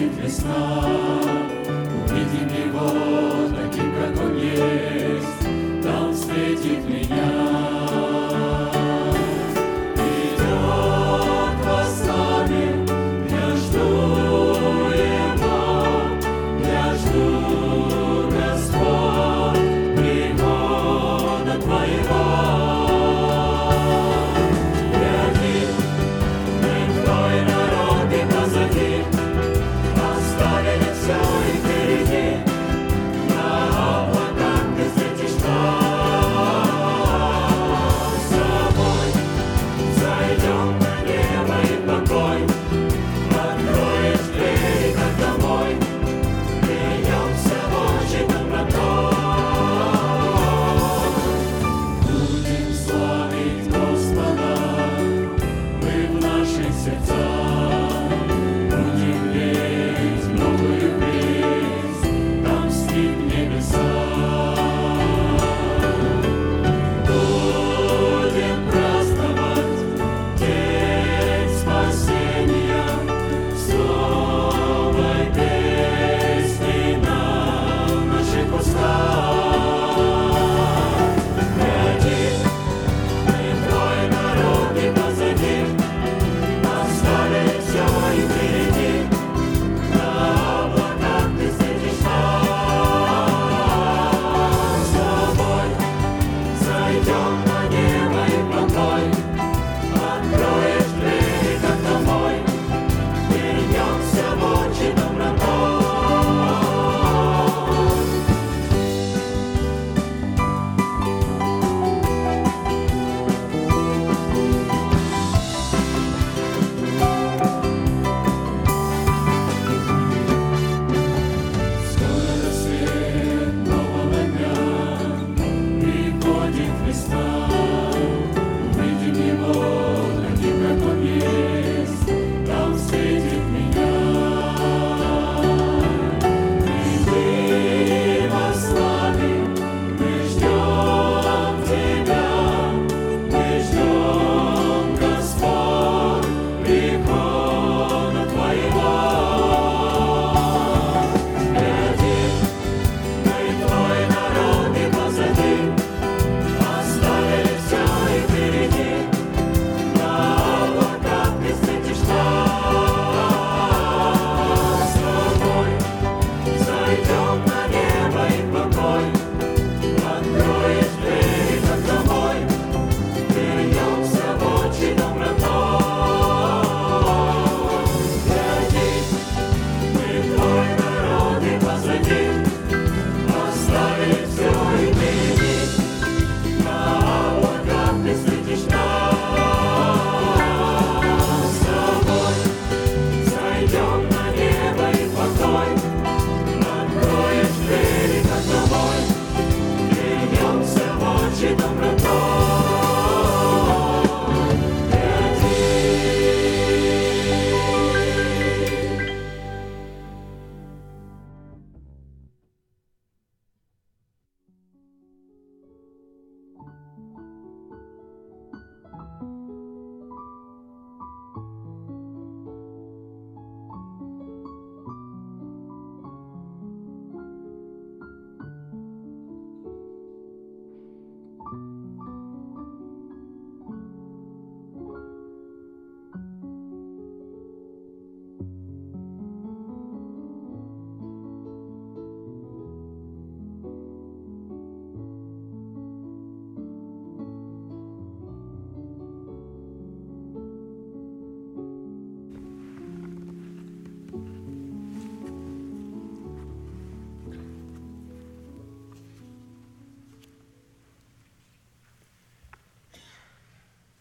будет весна. Увидим его таким, как он есть, там светит меня.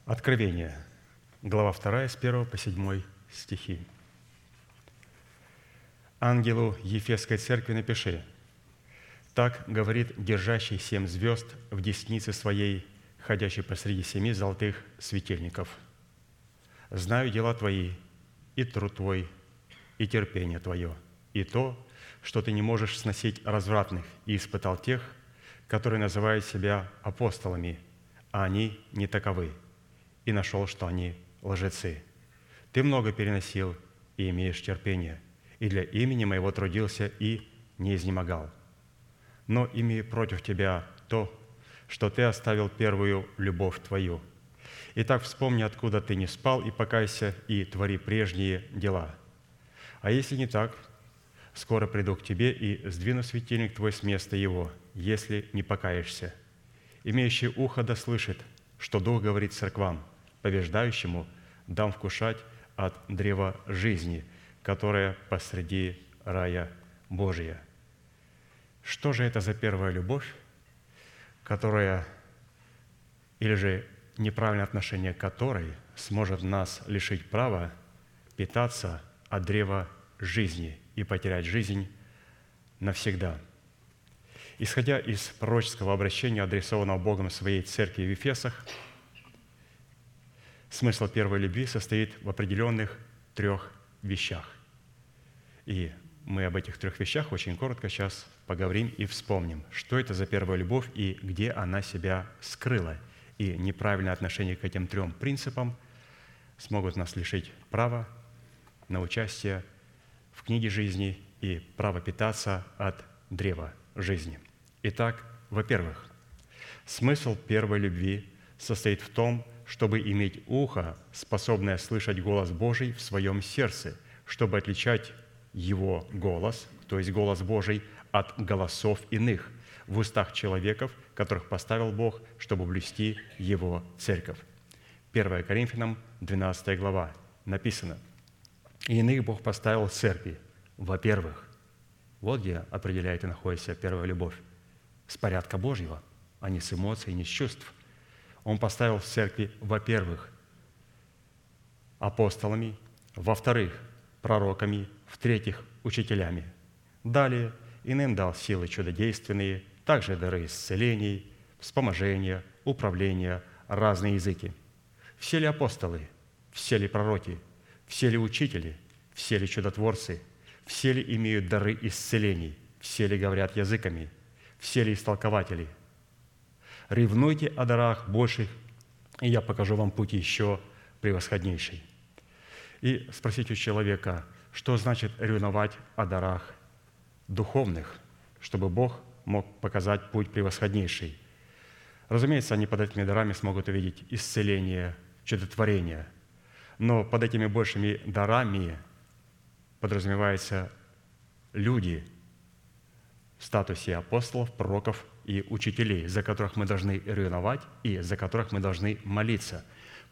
Откровение, глава 2, с 1 по 7 стихи. «Ангелу Ефесской церкви напиши, так говорит держащий семь звезд в деснице своей, ходящий посреди семи золотых светильников. Знаю дела твои, и труд твой, и терпение твое, и то, что ты не можешь сносить развратных, и испытал тех, которые называют себя апостолами, а они не таковы, и нашел, что они лжецы. Ты много переносил и имеешь терпение, и для имени моего трудился и не изнемогал. Но имею против тебя то, что ты оставил первую любовь твою. Итак, вспомни, откуда ты не спал, и покайся, и твори прежние дела. А если не так, скоро приду к тебе и сдвину светильник твой с места его, если не покаешься. Имеющий ухо да слышит, что Дух говорит церквам, побеждающему дам вкушать от древа жизни, которое посреди рая Божия». Что же это за первая любовь, которая, или же неправильное отношение которой сможет нас лишить права питаться от древа жизни и потерять жизнь навсегда. Исходя из пророческого обращения, адресованного Богом своей церкви в Ефесах, смысл первой любви состоит в определенных трех вещах. И мы об этих трех вещах очень коротко сейчас поговорим и вспомним, что это за первая любовь и где она себя скрыла. И неправильное отношение к этим трем принципам смогут нас лишить права на участие в книге жизни и право питаться от древа жизни. Итак, во-первых, смысл первой любви состоит в том, чтобы иметь ухо, способное слышать голос Божий в своем сердце, чтобы отличать его голос, то есть голос Божий, от голосов иных в устах человеков, которых поставил Бог, чтобы блюсти Его церковь. 1 Коринфянам, 12 глава, написано, «И иных Бог поставил в церкви, во-первых». Вот где определяет и находится первая любовь. С порядка Божьего, а не с эмоций, не с чувств. Он поставил в церкви, во-первых, апостолами, во-вторых, пророками, в-третьих, учителями. Далее, иным дал силы чудодейственные, также дары исцелений, вспоможения, управления, разные языки. Все ли апостолы, все ли пророки, все ли учители, все ли чудотворцы, все ли имеют дары исцелений, все ли говорят языками, все ли истолкователи. Ревнуйте о дарах больших, и я покажу вам путь еще превосходнейший и спросить у человека, что значит ревновать о дарах духовных, чтобы Бог мог показать путь превосходнейший. Разумеется, они под этими дарами смогут увидеть исцеление, чудотворение, но под этими большими дарами подразумеваются люди в статусе апостолов, пророков и учителей, за которых мы должны ревновать и за которых мы должны молиться,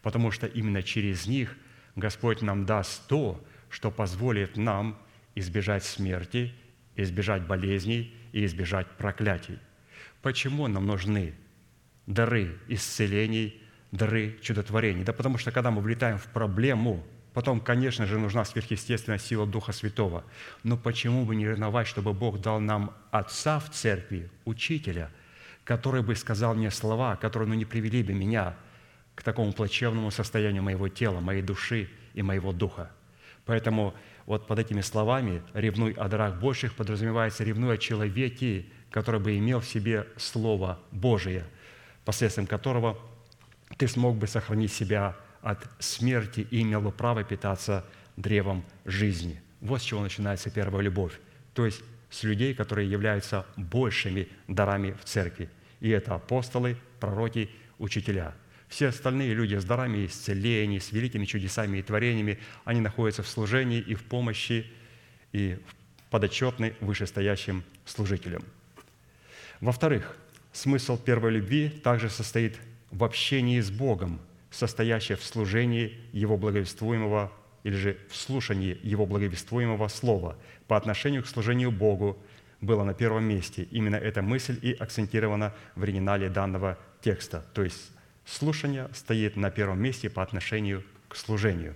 потому что именно через них – Господь нам даст то, что позволит нам избежать смерти, избежать болезней и избежать проклятий. Почему нам нужны дары исцелений, дары чудотворений? Да потому что, когда мы влетаем в проблему, потом, конечно же, нужна сверхъестественная сила Духа Святого. Но почему бы не ревновать, чтобы Бог дал нам отца в церкви, учителя, который бы сказал мне слова, которые ну, не привели бы меня – к такому плачевному состоянию моего тела, моей души и моего духа. Поэтому вот под этими словами «ревнуй о дарах больших» подразумевается «ревнуй о человеке, который бы имел в себе Слово Божие, посредством которого ты смог бы сохранить себя от смерти и имел бы право питаться древом жизни». Вот с чего начинается первая любовь. То есть с людей, которые являются большими дарами в церкви. И это апостолы, пророки, учителя – все остальные люди с дарами исцелений, с великими чудесами и творениями, они находятся в служении и в помощи, и подотчетны вышестоящим служителям. Во-вторых, смысл первой любви также состоит в общении с Богом, состоящее в служении Его благовествуемого или же в слушании Его благовествуемого Слова по отношению к служению Богу было на первом месте. Именно эта мысль и акцентирована в оригинале данного текста, то есть Слушание стоит на первом месте по отношению к служению.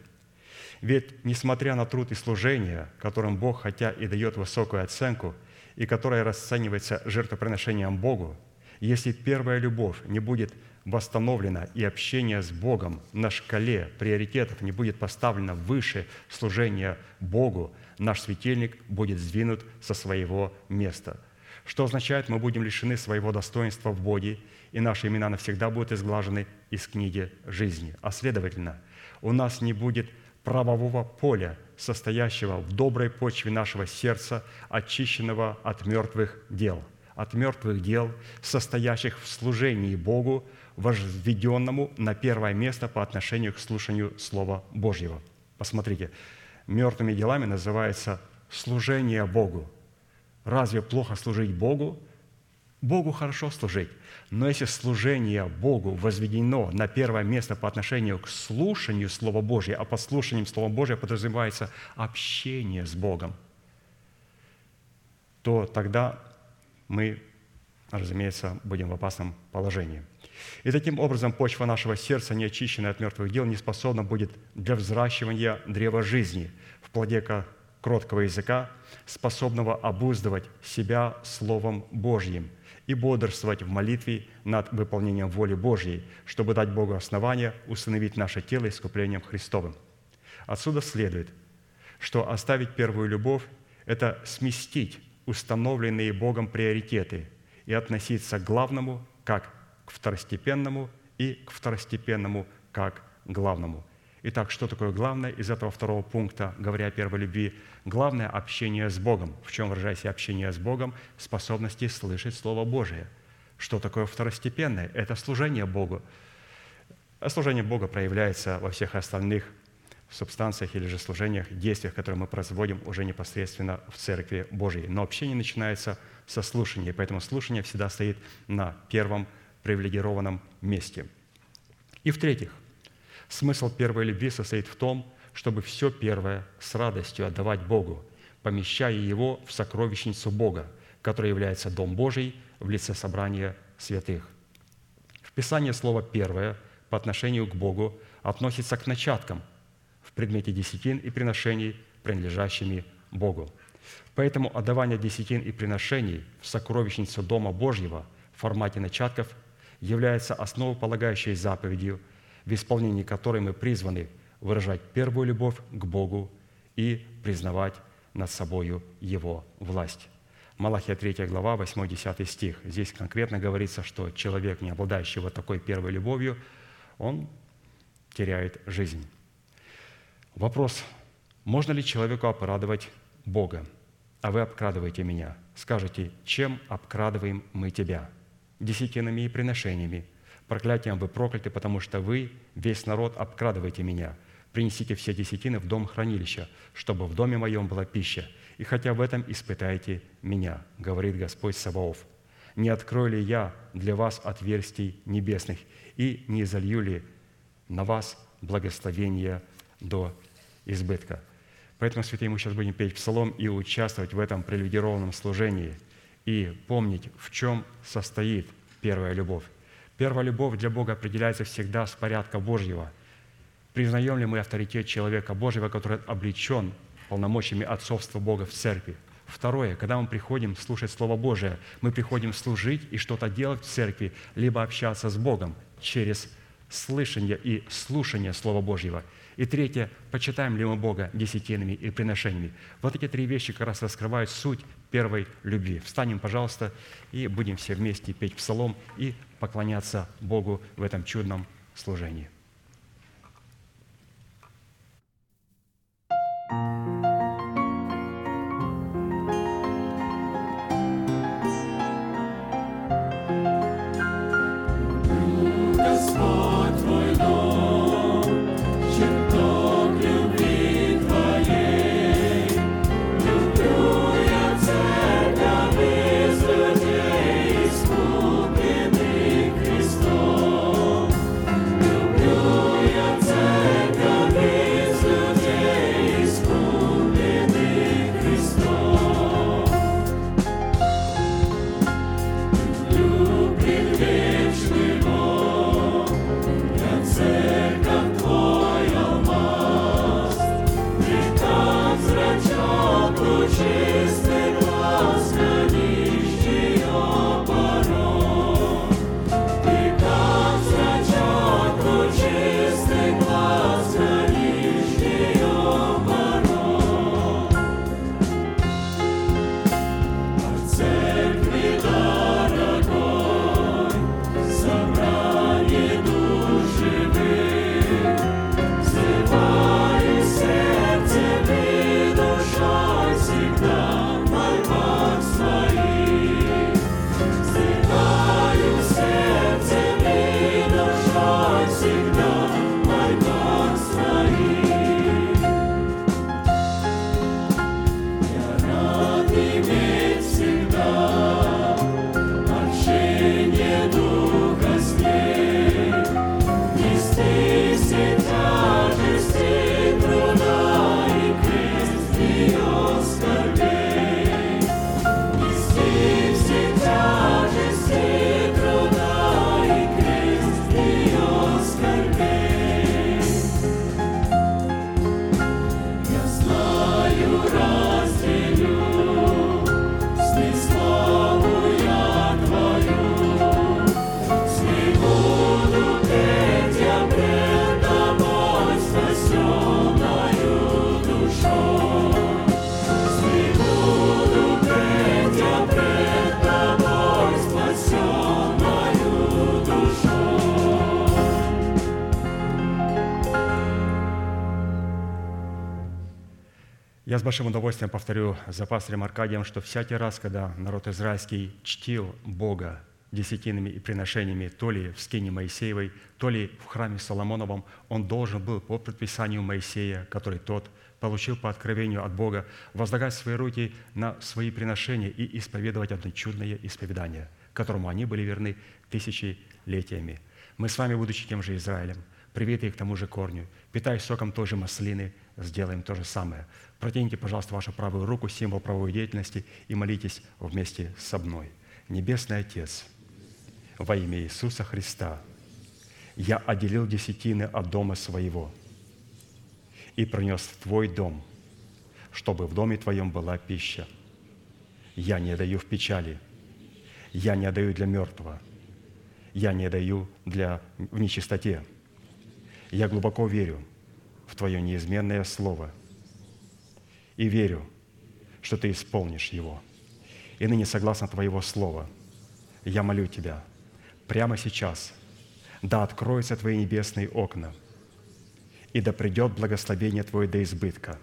Ведь, несмотря на труд и служение, которым Бог хотя и дает высокую оценку, и которое расценивается жертвоприношением Богу, если первая любовь не будет восстановлена и общение с Богом на шкале приоритетов не будет поставлено выше служения Богу, наш светильник будет сдвинут со своего места. Что означает, мы будем лишены своего достоинства в Боге, и наши имена навсегда будут изглажены из книги жизни. А следовательно, у нас не будет правового поля, состоящего в доброй почве нашего сердца, очищенного от мертвых дел, от мертвых дел, состоящих в служении Богу, возведенному на первое место по отношению к слушанию Слова Божьего. Посмотрите, мертвыми делами называется служение Богу. Разве плохо служить Богу? Богу хорошо служить. Но если служение Богу возведено на первое место по отношению к слушанию Слова Божьего, а под слушанием Слова Божьего подразумевается общение с Богом, то тогда мы, разумеется, будем в опасном положении. И таким образом почва нашего сердца, не очищенная от мертвых дел, не способна будет для взращивания древа жизни в плоде кроткого языка, способного обуздывать себя Словом Божьим и бодрствовать в молитве над выполнением воли Божьей, чтобы дать Богу основание установить наше тело искуплением Христовым. Отсюда следует, что оставить первую любовь – это сместить установленные Богом приоритеты и относиться к главному как к второстепенному и к второстепенному как главному. Итак, что такое главное из этого второго пункта, говоря о первой любви? Главное – общение с Богом. В чем выражается общение с Богом? Способности слышать Слово Божие. Что такое второстепенное? Это служение Богу. А служение Бога проявляется во всех остальных субстанциях или же служениях, действиях, которые мы производим уже непосредственно в Церкви Божьей. Но общение начинается со слушания, поэтому слушание всегда стоит на первом привилегированном месте. И в-третьих, смысл первой любви состоит в том, чтобы все первое с радостью отдавать Богу, помещая его в сокровищницу Бога, которая является Дом Божий в лице собрания святых. В Писании слово «первое» по отношению к Богу относится к начаткам в предмете десятин и приношений, принадлежащими Богу. Поэтому отдавание десятин и приношений в сокровищницу Дома Божьего в формате начатков является основополагающей заповедью, в исполнении которой мы призваны выражать первую любовь к Богу и признавать над собою Его власть. Малахия 3 глава, 8-10 стих. Здесь конкретно говорится, что человек, не обладающий вот такой первой любовью, он теряет жизнь. Вопрос, можно ли человеку обрадовать Бога? А вы обкрадываете меня. Скажете, чем обкрадываем мы тебя – десятинами и приношениями. Проклятием вы прокляты, потому что вы, весь народ, обкрадываете меня. Принесите все десятины в дом хранилища, чтобы в доме моем была пища. И хотя в этом испытайте меня, говорит Господь Саваоф. Не открою ли я для вас отверстий небесных и не залью ли на вас благословение до избытка. Поэтому, святые, мы сейчас будем петь псалом и участвовать в этом прелюдированном служении – и помнить, в чем состоит первая любовь. Первая любовь для Бога определяется всегда с порядка Божьего. Признаем ли мы авторитет человека Божьего, который облечен полномочиями отцовства Бога в церкви? Второе, когда мы приходим слушать Слово Божие, мы приходим служить и что-то делать в церкви, либо общаться с Богом через слышание и слушание Слова Божьего. И третье, почитаем ли мы Бога десятинами и приношениями. Вот эти три вещи как раз раскрывают суть первой любви. Встанем, пожалуйста, и будем все вместе петь псалом и поклоняться Богу в этом чудном служении. Я с большим удовольствием повторю за пастырем Аркадием, что всякий раз, когда народ израильский чтил Бога десятинами и приношениями, то ли в скине Моисеевой, то ли в храме Соломоновом, он должен был по предписанию Моисея, который тот получил по откровению от Бога, возлагать свои руки на свои приношения и исповедовать одно чудное исповедание, которому они были верны тысячелетиями. Мы с вами, будучи тем же Израилем, привитые к тому же корню, питаясь соком той же маслины, сделаем то же самое. Протяните, пожалуйста, вашу правую руку, символ правовой деятельности, и молитесь вместе со мной. Небесный Отец, во имя Иисуса Христа, я отделил десятины от дома своего и принес в Твой дом, чтобы в доме Твоем была пища. Я не даю в печали, я не даю для мертвого, я не даю для, в нечистоте. Я глубоко верю – в Твое неизменное Слово и верю, что Ты исполнишь его. И ныне, согласно Твоего Слова, я молю Тебя прямо сейчас, да откроются Твои небесные окна, и да придет благословение Твое до избытка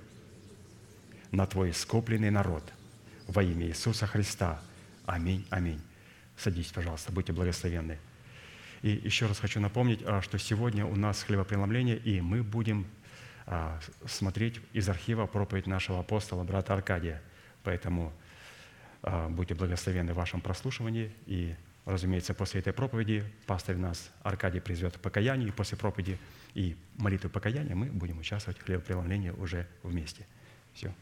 на Твой искупленный народ во имя Иисуса Христа. Аминь, аминь. Садитесь, пожалуйста, будьте благословенны. И еще раз хочу напомнить, а, что сегодня у нас хлебопреломление, и мы будем а, смотреть из архива проповедь нашего апостола, брата Аркадия. Поэтому а, будьте благословенны в вашем прослушивании. И, разумеется, после этой проповеди пастор нас, Аркадий, призовет к покаянию. И после проповеди и молитвы покаяния мы будем участвовать в хлебопреломлении уже вместе. Все.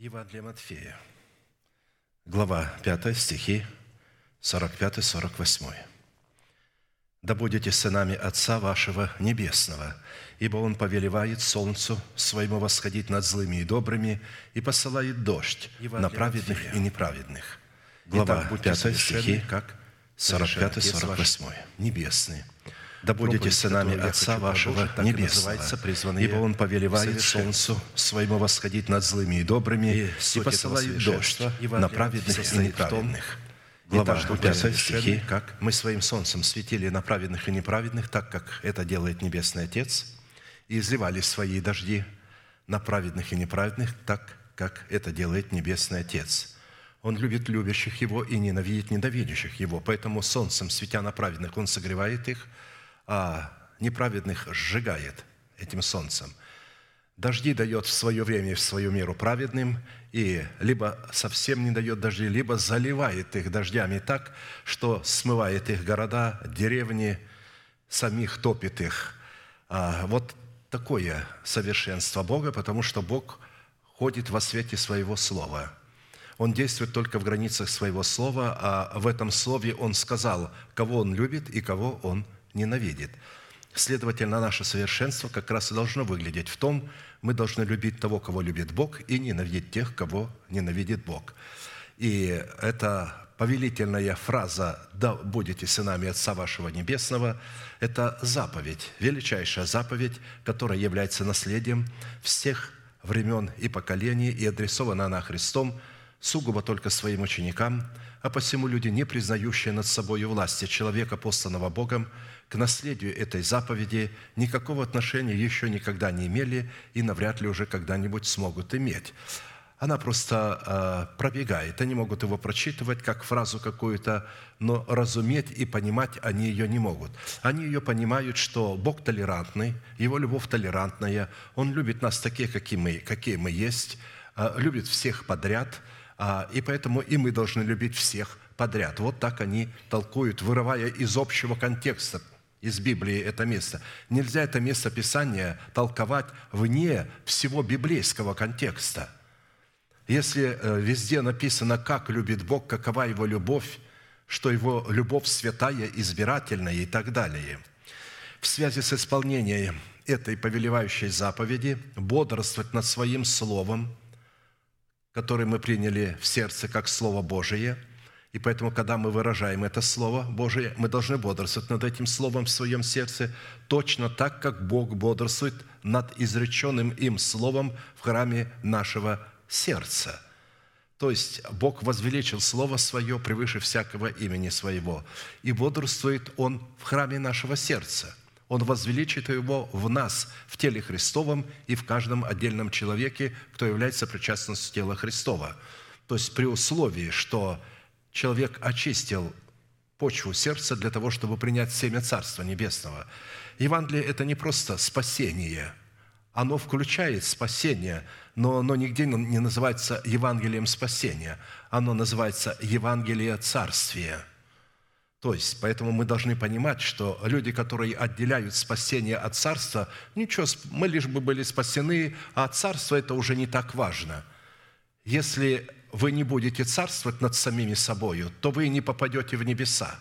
Евангелие Матфея, глава 5, стихи 45-48. «Да будете сынами Отца вашего Небесного, ибо Он повелевает солнцу своему восходить над злыми и добрыми и посылает дождь на праведных и неправедных». Глава Итак, будьте 5 совершенны, стихи, как совершен Отец 45-48. Небесные. Да будете сынами Отца вашего Небесного, называется, «Призванные ибо Он повелевает совершенству». солнцу своему восходить над злыми и добрыми И и, посылает дождь на праведных и неправедных. Глава Итак, будьте 5 совершенны, стихи, как мы своим солнцем светили на праведных и неправедных, так как это делает Небесный Отец, и изливали свои дожди на праведных и неправедных, так как это делает Небесный Отец. Он любит любящих Его и ненавидит ненавидящих Его. Поэтому солнцем, светя на праведных, Он согревает их, а неправедных сжигает этим солнцем. Дожди дает в свое время и в свою меру праведным, и либо совсем не дает дожди, либо заливает их дождями так, что смывает их города, деревни, самих топит их. А вот такое совершенство Бога, потому что Бог ходит во свете своего Слова – он действует только в границах своего слова, а в этом слове он сказал, кого он любит и кого он ненавидит. Следовательно, наше совершенство как раз и должно выглядеть в том, мы должны любить того, кого любит Бог, и ненавидеть тех, кого ненавидит Бог. И это повелительная фраза «Да будете сынами Отца вашего Небесного» – это заповедь, величайшая заповедь, которая является наследием всех времен и поколений, и адресована она Христом сугубо только своим ученикам, а посему люди, не признающие над собой власти человека, посланного Богом, к наследию этой заповеди никакого отношения еще никогда не имели и навряд ли уже когда-нибудь смогут иметь. Она просто э, пробегает. Они могут его прочитывать как фразу какую-то, но разуметь и понимать они ее не могут. Они ее понимают, что Бог толерантный, Его любовь толерантная, Он любит нас такие, какие мы, какие мы есть, э, любит всех подряд – а, и поэтому и мы должны любить всех подряд. Вот так они толкуют, вырывая из общего контекста, из Библии это место. Нельзя это место Писания толковать вне всего библейского контекста. Если э, везде написано, как любит Бог, какова Его любовь, что Его любовь святая, избирательная и так далее. В связи с исполнением этой повелевающей заповеди бодрствовать над Своим Словом – который мы приняли в сердце как Слово Божие. И поэтому, когда мы выражаем это Слово Божие, мы должны бодрствовать над этим Словом в своем сердце точно так, как Бог бодрствует над изреченным им Словом в храме нашего сердца. То есть Бог возвеличил Слово Свое превыше всякого имени Своего. И бодрствует Он в храме нашего сердца – он возвеличит его в нас, в теле Христовом и в каждом отдельном человеке, кто является причастностью тела Христова. То есть при условии, что человек очистил почву сердца для того, чтобы принять семя Царства Небесного. Евангелие – это не просто спасение. Оно включает спасение, но оно нигде не называется Евангелием спасения. Оно называется Евангелие Царствия – то есть, поэтому мы должны понимать, что люди, которые отделяют спасение от царства, ничего, мы лишь бы были спасены, а царство это уже не так важно. Если вы не будете царствовать над самими собою, то вы не попадете в небеса.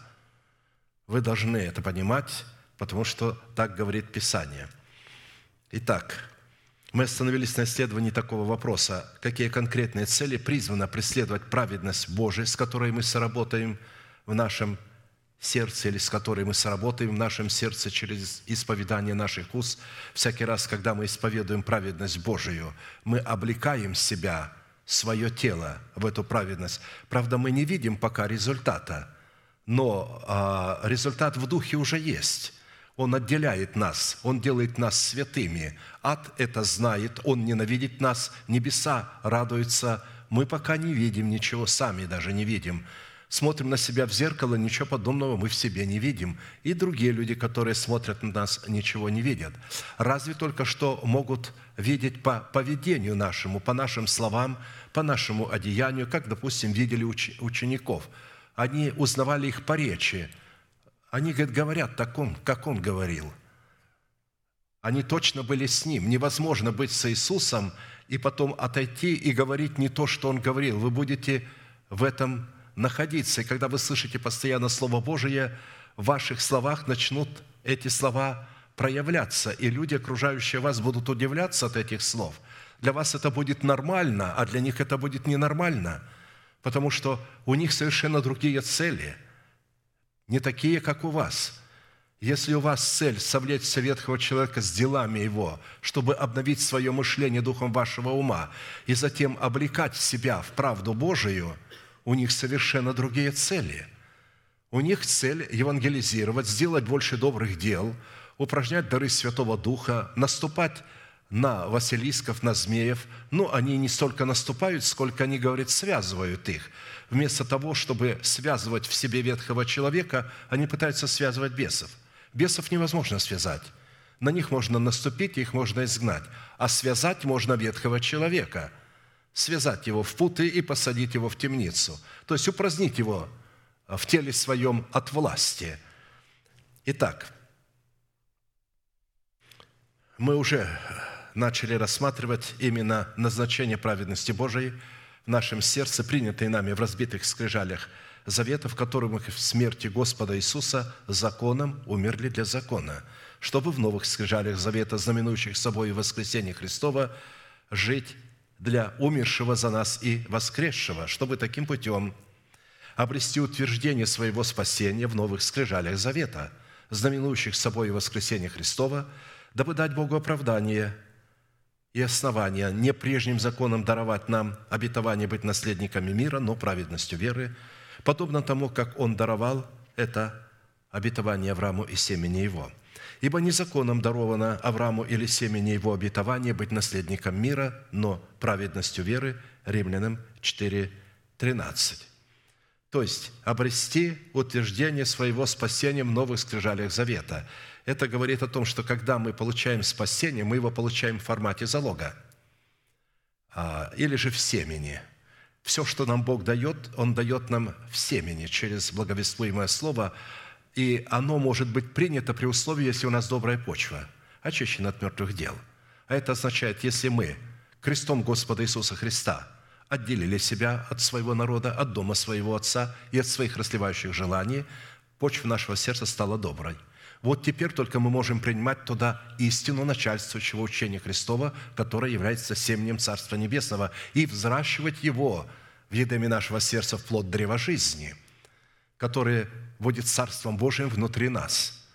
Вы должны это понимать, потому что так говорит Писание. Итак, мы остановились на исследовании такого вопроса, какие конкретные цели призвано преследовать праведность Божия, с которой мы сработаем в нашем сердце, или с которой мы сработаем в нашем сердце через исповедание наших уст. Всякий раз, когда мы исповедуем праведность Божию, мы облекаем себя, свое тело в эту праведность. Правда, мы не видим пока результата, но а, результат в духе уже есть. Он отделяет нас, Он делает нас святыми. Ад это знает, Он ненавидит нас, небеса радуются. Мы пока не видим ничего, сами даже не видим смотрим на себя в зеркало, ничего подобного мы в себе не видим. И другие люди, которые смотрят на нас, ничего не видят. Разве только что могут видеть по поведению нашему, по нашим словам, по нашему одеянию, как, допустим, видели учеников. Они узнавали их по речи. Они говорят так он, как он говорил. Они точно были с Ним. Невозможно быть с Иисусом и потом отойти и говорить не то, что Он говорил. Вы будете в этом находиться. И когда вы слышите постоянно Слово Божие, в ваших словах начнут эти слова проявляться, и люди, окружающие вас, будут удивляться от этих слов. Для вас это будет нормально, а для них это будет ненормально, потому что у них совершенно другие цели, не такие, как у вас – если у вас цель совлечь ветхого человека с делами его, чтобы обновить свое мышление духом вашего ума и затем облекать себя в правду Божию, у них совершенно другие цели. У них цель евангелизировать, сделать больше добрых дел, упражнять дары Святого Духа, наступать на Василисков, на змеев, но они не столько наступают, сколько они, говорят, связывают их. Вместо того, чтобы связывать в себе ветхого человека, они пытаются связывать бесов – Бесов невозможно связать. На них можно наступить, их можно изгнать. А связать можно ветхого человека. Связать его в путы и посадить его в темницу. То есть упразднить его в теле своем от власти. Итак, мы уже начали рассматривать именно назначение праведности Божией в нашем сердце, принятые нами в разбитых скрижалях – завета, в котором мы в смерти Господа Иисуса законом умерли для закона, чтобы в новых скрижалях завета, знаменующих собой воскресение Христова, жить для умершего за нас и воскресшего, чтобы таким путем обрести утверждение своего спасения в новых скрижалях завета, знаменующих собой воскресение Христова, дабы дать Богу оправдание и основания не прежним законом даровать нам обетование быть наследниками мира, но праведностью веры, подобно тому, как Он даровал это обетование Аврааму и семени его. Ибо не законом даровано Аврааму или семени его обетование быть наследником мира, но праведностью веры, Римлянам 4, 13. То есть обрести утверждение своего спасения в новых скрижалях завета. Это говорит о том, что когда мы получаем спасение, мы его получаем в формате залога. А, или же в семени – все, что нам Бог дает, Он дает нам в семени через благовествуемое слово, и оно может быть принято при условии, если у нас добрая почва, очищена от мертвых дел. А это означает, если мы крестом Господа Иисуса Христа отделили себя от своего народа, от дома своего Отца и от своих расливающих желаний, почва нашего сердца стала доброй – вот теперь только мы можем принимать туда истину начальствующего учения Христова, которое является семенем Царства Небесного, и взращивать его в едеме нашего сердца в плод древа жизни, который будет Царством Божиим внутри нас –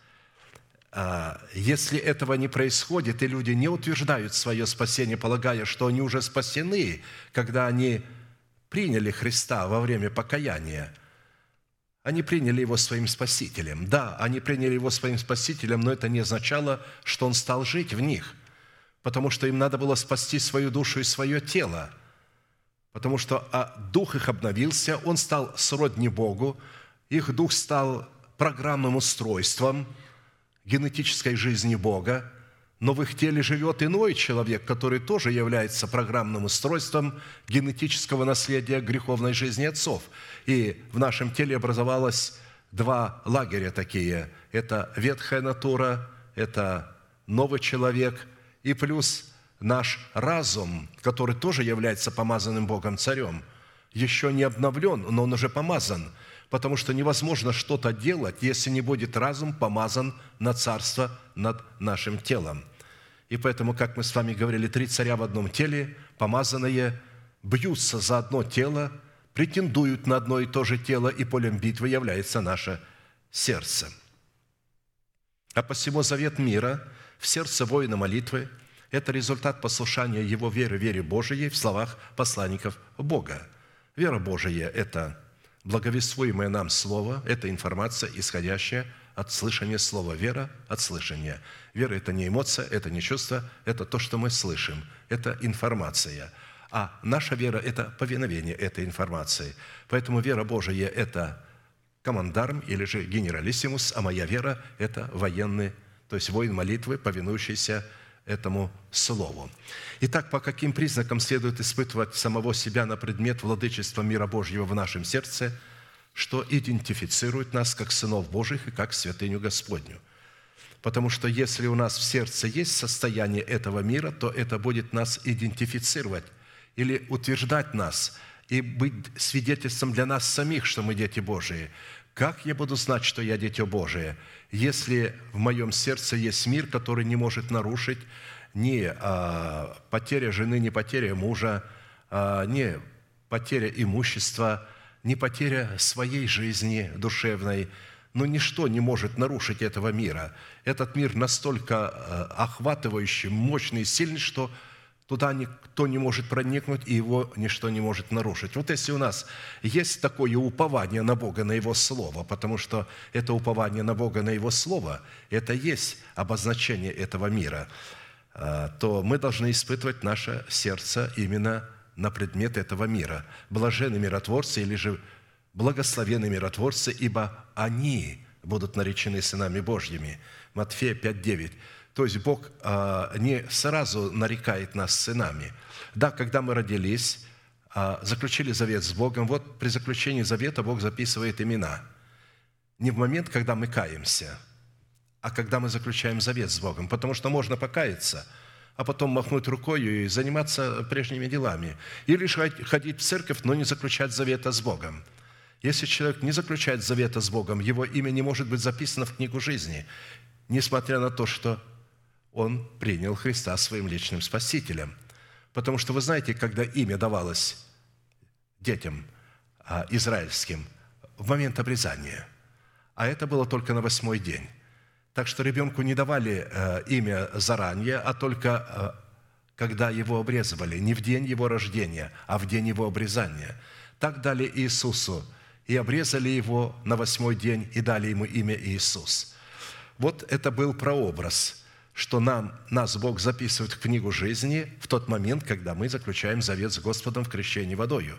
а, если этого не происходит, и люди не утверждают свое спасение, полагая, что они уже спасены, когда они приняли Христа во время покаяния – они приняли его своим спасителем. Да, они приняли его своим спасителем, но это не означало, что он стал жить в них, потому что им надо было спасти свою душу и свое тело, потому что а, дух их обновился, он стал сродни Богу, их дух стал программным устройством генетической жизни Бога, но в их теле живет иной человек, который тоже является программным устройством генетического наследия греховной жизни отцов. И в нашем теле образовалось два лагеря такие. Это ветхая натура, это новый человек, и плюс наш разум, который тоже является помазанным Богом царем, еще не обновлен, но он уже помазан, потому что невозможно что-то делать, если не будет разум помазан на царство над нашим телом. И поэтому, как мы с вами говорили, три царя в одном теле, помазанные, бьются за одно тело, претендуют на одно и то же тело, и полем битвы является наше сердце. А посему завет мира в сердце воина молитвы – это результат послушания его веры, вере Божией в словах посланников Бога. Вера Божия – это благовествуемое нам Слово, это информация, исходящая от слышания слова. Вера от слышания. Вера – это не эмоция, это не чувство, это то, что мы слышим, это информация. А наша вера – это повиновение этой информации. Поэтому вера Божия – это командарм или же генералиссимус, а моя вера – это военный, то есть воин молитвы, повинующийся этому слову. Итак, по каким признакам следует испытывать самого себя на предмет владычества мира Божьего в нашем сердце – что идентифицирует нас как сынов Божьих и как святыню Господню. Потому что если у нас в сердце есть состояние этого мира, то это будет нас идентифицировать или утверждать нас и быть свидетельством для нас самих, что мы дети Божии. Как я буду знать, что я дитя Божие, если в моем сердце есть мир, который не может нарушить ни а, потеря жены, ни потеря мужа, а, не потеря имущества, не потеря своей жизни душевной, но ничто не может нарушить этого мира. Этот мир настолько э, охватывающий, мощный сильный, что туда никто не может проникнуть, и его ничто не может нарушить. Вот если у нас есть такое упование на Бога, на Его Слово, потому что это упование на Бога, на Его Слово, это есть обозначение этого мира, э, то мы должны испытывать наше сердце именно на предмет этого мира. Блаженны миротворцы или же благословенны миротворцы, ибо они будут наречены сынами Божьими. Матфея 5:9. То есть Бог а, не сразу нарекает нас сынами. Да, когда мы родились, а, заключили завет с Богом, вот при заключении завета Бог записывает имена. Не в момент, когда мы каемся, а когда мы заключаем завет с Богом. Потому что можно покаяться – а потом махнуть рукой и заниматься прежними делами. Или ходить в церковь, но не заключать завета с Богом. Если человек не заключает завета с Богом, его имя не может быть записано в книгу жизни, несмотря на то, что он принял Христа своим личным спасителем. Потому что вы знаете, когда имя давалось детям а, израильским в момент обрезания, а это было только на восьмой день, так что ребенку не давали э, имя заранее, а только э, когда его обрезывали, не в день его рождения, а в день его обрезания. Так дали Иисусу, и обрезали его на восьмой день, и дали ему имя Иисус. Вот это был прообраз, что нам, нас Бог записывает в книгу жизни в тот момент, когда мы заключаем завет с Господом в крещении водою.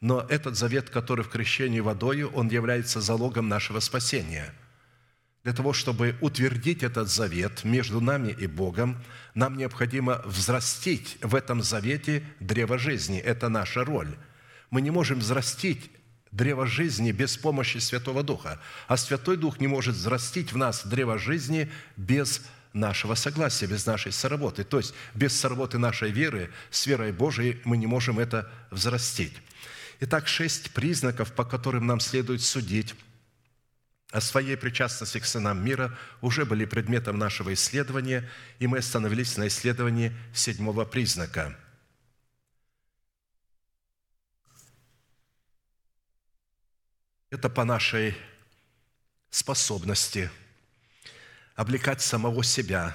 Но этот завет, который в крещении водою, он является залогом нашего спасения – для того, чтобы утвердить этот завет между нами и Богом, нам необходимо взрастить в этом завете древо жизни. Это наша роль. Мы не можем взрастить древо жизни без помощи Святого Духа. А Святой Дух не может взрастить в нас древо жизни без нашего согласия, без нашей соработы. То есть без соработы нашей веры с верой Божией мы не можем это взрастить. Итак, шесть признаков, по которым нам следует судить о своей причастности к сынам мира уже были предметом нашего исследования, и мы остановились на исследовании седьмого признака. Это по нашей способности облекать самого себя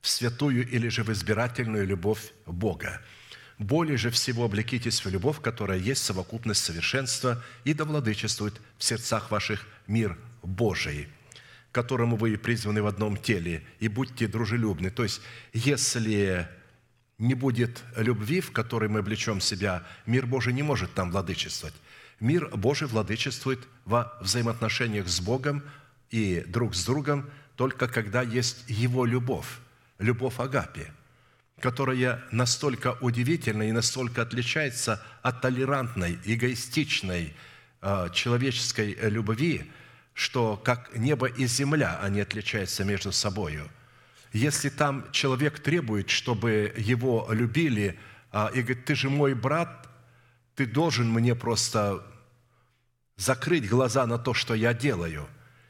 в святую или же в избирательную любовь Бога. Более же всего облекитесь в любовь, которая есть совокупность совершенства и да владычествует в сердцах ваших мир Божий, которому вы призваны в одном теле, и будьте дружелюбны. То есть, если не будет любви, в которой мы облечем себя, мир Божий не может там владычествовать. Мир Божий владычествует во взаимоотношениях с Богом и друг с другом только когда есть Его любовь, любовь Агапи, которая настолько удивительна и настолько отличается от толерантной, эгоистичной, э, человеческой любви, что как небо и земля, они отличаются между собою. Если там человек требует, чтобы его любили, а, и говорит, ты же мой брат, ты должен мне просто закрыть глаза на то, что я делаю,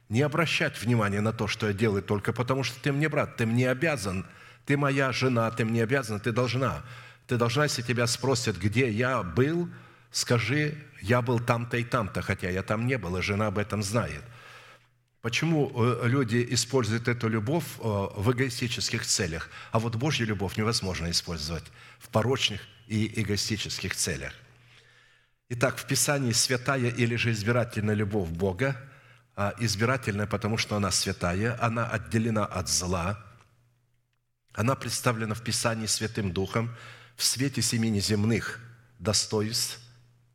не обращать внимания на то, что я делаю, только потому что ты мне брат, ты мне обязан, ты моя жена, ты мне обязан, ты должна. Ты должна, если тебя спросят, где я был, скажи, я был там-то и там-то, хотя я там не был, и жена об этом знает. Почему э, люди используют эту любовь э, в эгоистических целях, а вот Божью любовь невозможно использовать в порочных и эгоистических целях? Итак, в Писании святая или же избирательная любовь Бога, избирательная, потому что она святая, она отделена от зла, она представлена в Писании Святым Духом в свете семи неземных достоинств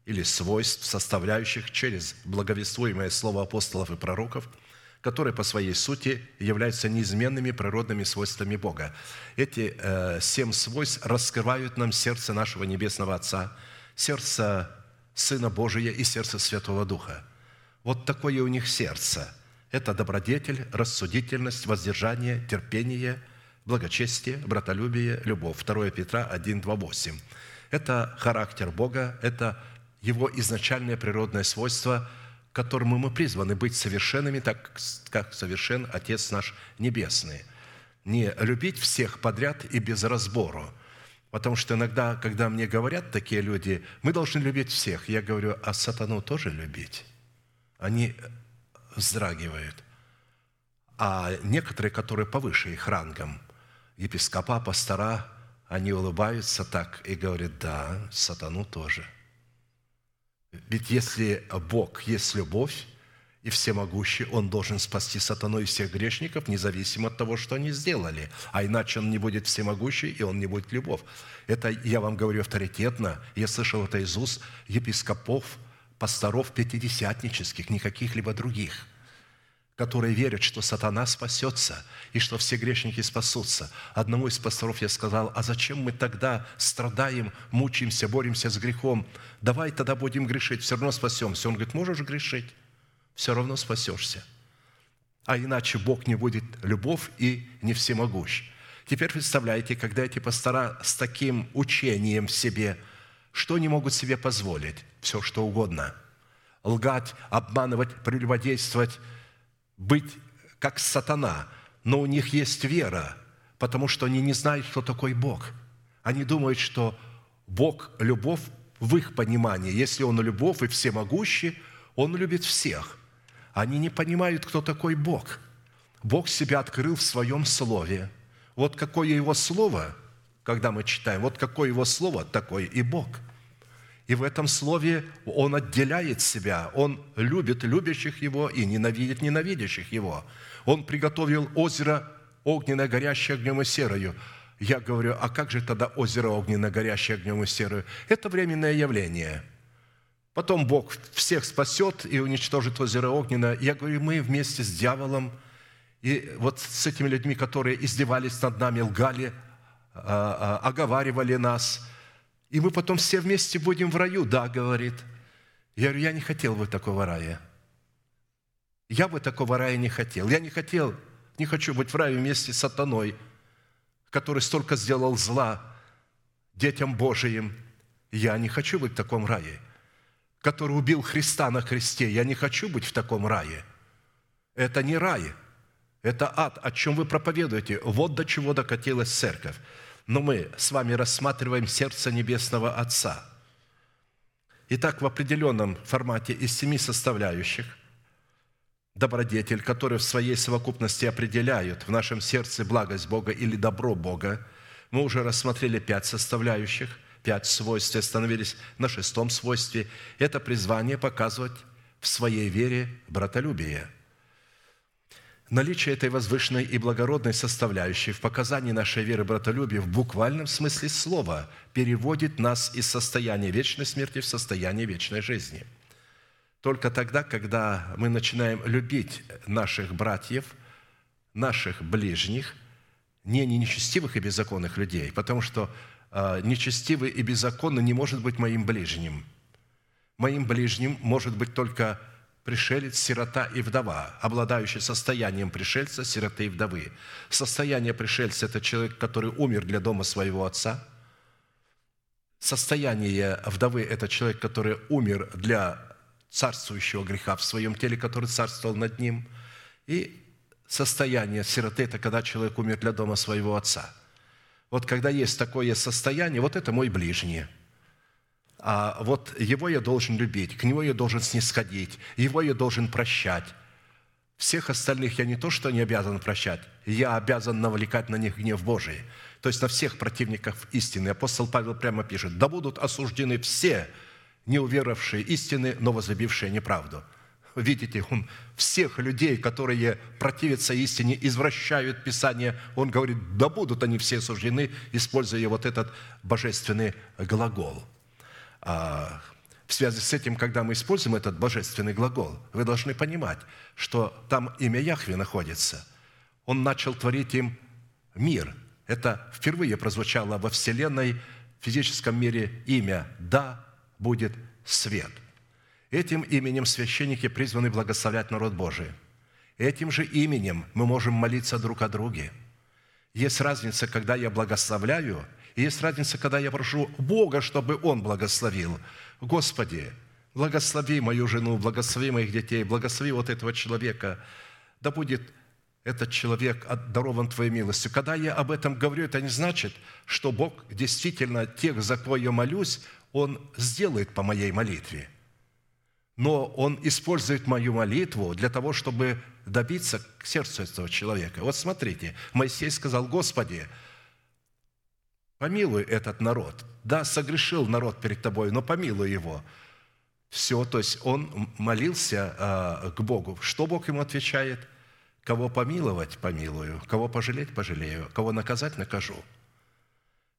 или свойств, составляющих через благовествуемое слово апостолов и пророков – которые по своей сути являются неизменными природными свойствами Бога. Эти э, семь свойств раскрывают нам сердце нашего Небесного Отца, сердце Сына Божия и сердце Святого Духа. Вот такое у них сердце. Это добродетель, рассудительность, воздержание, терпение, благочестие, братолюбие, любовь. 2 Петра 1, 2, 8. Это характер Бога, это Его изначальное природное свойство, которому мы призваны быть совершенными, так как совершен Отец наш Небесный. Не любить всех подряд и без разбору. Потому что иногда, когда мне говорят такие люди, мы должны любить всех, я говорю, а сатану тоже любить? Они вздрагивают. А некоторые, которые повыше их рангом, епископа, пастора, они улыбаются так и говорят, да, сатану тоже. Ведь если Бог есть любовь и всемогущий, Он должен спасти сатану и всех грешников, независимо от того, что они сделали. А иначе Он не будет всемогущий, и Он не будет любовь. Это я вам говорю авторитетно. Я слышал это из уст епископов, пасторов пятидесятнических, не каких-либо других – которые верят, что сатана спасется и что все грешники спасутся. Одному из пасторов я сказал, а зачем мы тогда страдаем, мучаемся, боремся с грехом? Давай тогда будем грешить, все равно спасемся. Он говорит, можешь грешить, все равно спасешься. А иначе Бог не будет любовь и не всемогущ. Теперь представляете, когда эти пастора с таким учением в себе, что они могут себе позволить? Все, что угодно. Лгать, обманывать, прелюбодействовать – быть как сатана, но у них есть вера, потому что они не знают, кто такой Бог. Они думают, что Бог – любовь в их понимании. Если Он любовь и всемогущий, Он любит всех. Они не понимают, кто такой Бог. Бог себя открыл в Своем Слове. Вот какое Его Слово, когда мы читаем, вот какое Его Слово, такой и Бог – и в этом слове Он отделяет себя. Он любит любящих Его и ненавидит ненавидящих Его. Он приготовил озеро огненное, горящее огнем и серою. Я говорю, а как же тогда озеро огненное, горящее огнем и серою? Это временное явление. Потом Бог всех спасет и уничтожит озеро огненное. Я говорю, мы вместе с дьяволом и вот с этими людьми, которые издевались над нами, лгали, а, а, оговаривали нас – и мы потом все вместе будем в раю. Да, говорит. Я говорю, я не хотел бы такого рая. Я бы такого рая не хотел. Я не хотел, не хочу быть в раю вместе с сатаной, который столько сделал зла детям Божиим. Я не хочу быть в таком рае. Который убил Христа на кресте. Я не хочу быть в таком рае. Это не рай. Это ад, о чем вы проповедуете. Вот до чего докатилась церковь но мы с вами рассматриваем сердце Небесного Отца. Итак, в определенном формате из семи составляющих добродетель, который в своей совокупности определяют в нашем сердце благость Бога или добро Бога, мы уже рассмотрели пять составляющих, пять свойств, остановились на шестом свойстве. Это призвание показывать в своей вере братолюбие – Наличие этой возвышенной и благородной составляющей в показании нашей веры братолюбия в буквальном смысле слова переводит нас из состояния вечной смерти в состояние вечной жизни. Только тогда, когда мы начинаем любить наших братьев, наших ближних, не нечестивых и беззаконных людей, потому что э, нечестивый и беззаконный не может быть моим ближним. Моим ближним может быть только пришелец, сирота и вдова, обладающий состоянием пришельца, сироты и вдовы. Состояние пришельца – это человек, который умер для дома своего отца. Состояние вдовы – это человек, который умер для царствующего греха в своем теле, который царствовал над ним. И состояние сироты – это когда человек умер для дома своего отца. Вот когда есть такое состояние, вот это мой ближний – вот его я должен любить, к нему я должен снисходить, его я должен прощать. Всех остальных я не то, что не обязан прощать, я обязан навлекать на них гнев Божий. То есть на всех противников истины. Апостол Павел прямо пишет, да будут осуждены все, не уверовавшие истины, но возлюбившие неправду. Видите, он всех людей, которые противятся истине, извращают Писание, он говорит, да будут они все осуждены, используя вот этот божественный глагол – а, в связи с этим, когда мы используем этот божественный глагол, вы должны понимать, что там имя Яхве находится. Он начал творить им мир. Это впервые прозвучало во Вселенной, в физическом мире имя «Да будет свет». Этим именем священники призваны благословлять народ Божий. Этим же именем мы можем молиться друг о друге. Есть разница, когда я благословляю, есть разница, когда я прошу Бога, чтобы Он благословил. Господи, благослови мою жену, благослови моих детей, благослови вот этого человека. Да будет этот человек дарован Твоей милостью. Когда я об этом говорю, это не значит, что Бог действительно тех, за кого я молюсь, Он сделает по моей молитве. Но Он использует мою молитву для того, чтобы добиться к сердцу этого человека. Вот смотрите, Моисей сказал, Господи, помилуй этот народ. Да, согрешил народ перед Тобой, но помилуй его. Все, то есть он молился а, к Богу. Что Бог ему отвечает? Кого помиловать – помилую, кого пожалеть – пожалею, кого наказать – накажу.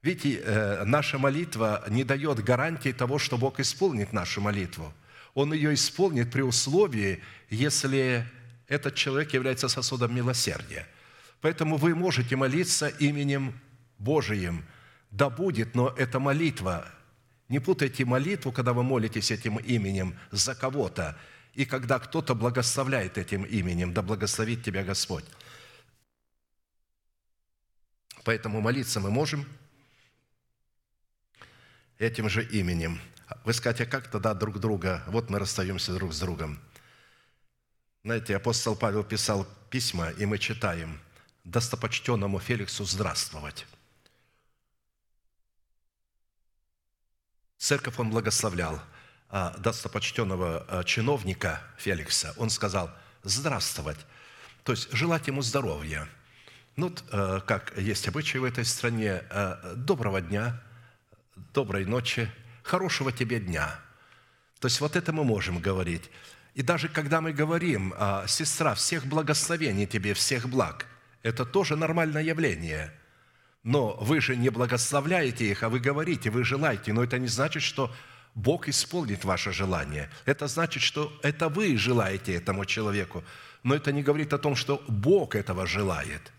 Видите, э, наша молитва не дает гарантии того, что Бог исполнит нашу молитву. Он ее исполнит при условии, если этот человек является сосудом милосердия. Поэтому вы можете молиться именем Божиим. Да будет, но это молитва. Не путайте молитву, когда вы молитесь этим именем за кого-то, и когда кто-то благословляет этим именем, да благословит тебя Господь. Поэтому молиться мы можем этим же именем. Вы скажете, а как тогда друг друга? Вот мы расстаемся друг с другом. Знаете, апостол Павел писал письма, и мы читаем «Достопочтенному Феликсу здравствовать». Церковь он благословлял а, достопочтенного а, чиновника Феликса. Он сказал «здравствовать», то есть желать ему здоровья. Ну, вот, а, как есть обычай в этой стране, доброго дня, доброй ночи, хорошего тебе дня. То есть вот это мы можем говорить. И даже когда мы говорим, сестра, всех благословений тебе, всех благ, это тоже нормальное явление – но вы же не благословляете их, а вы говорите, вы желаете. Но это не значит, что Бог исполнит ваше желание. Это значит, что это вы желаете этому человеку. Но это не говорит о том, что Бог этого желает.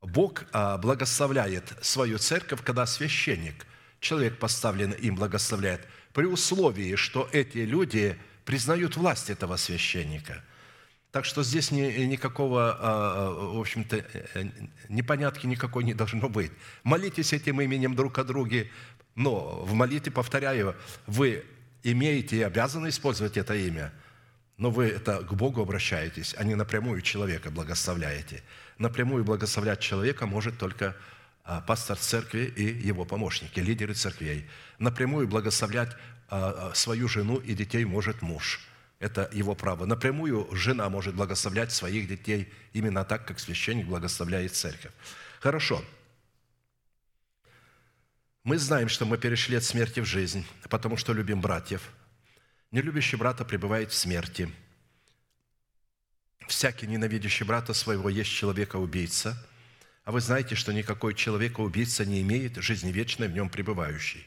Бог а, благословляет свою церковь, когда священник, человек поставлен им, благословляет, при условии, что эти люди признают власть этого священника – так что здесь ни, никакого, а, а, в общем-то, э, непонятки никакой не должно быть. Молитесь этим именем друг о друге, но в молитве, повторяю, вы имеете и обязаны использовать это имя, но вы это к Богу обращаетесь, а не напрямую человека благословляете. Напрямую благословлять человека может только а, пастор церкви и его помощники, лидеры церквей. Напрямую благословлять свою жену и детей может муж – это его право. Напрямую жена может благословлять своих детей именно так, как священник благословляет церковь. Хорошо. Мы знаем, что мы перешли от смерти в жизнь, потому что любим братьев. Нелюбящий брата пребывает в смерти. Всякий ненавидящий брата своего есть человека-убийца. А вы знаете, что никакой человека-убийца не имеет жизни вечной в нем пребывающей.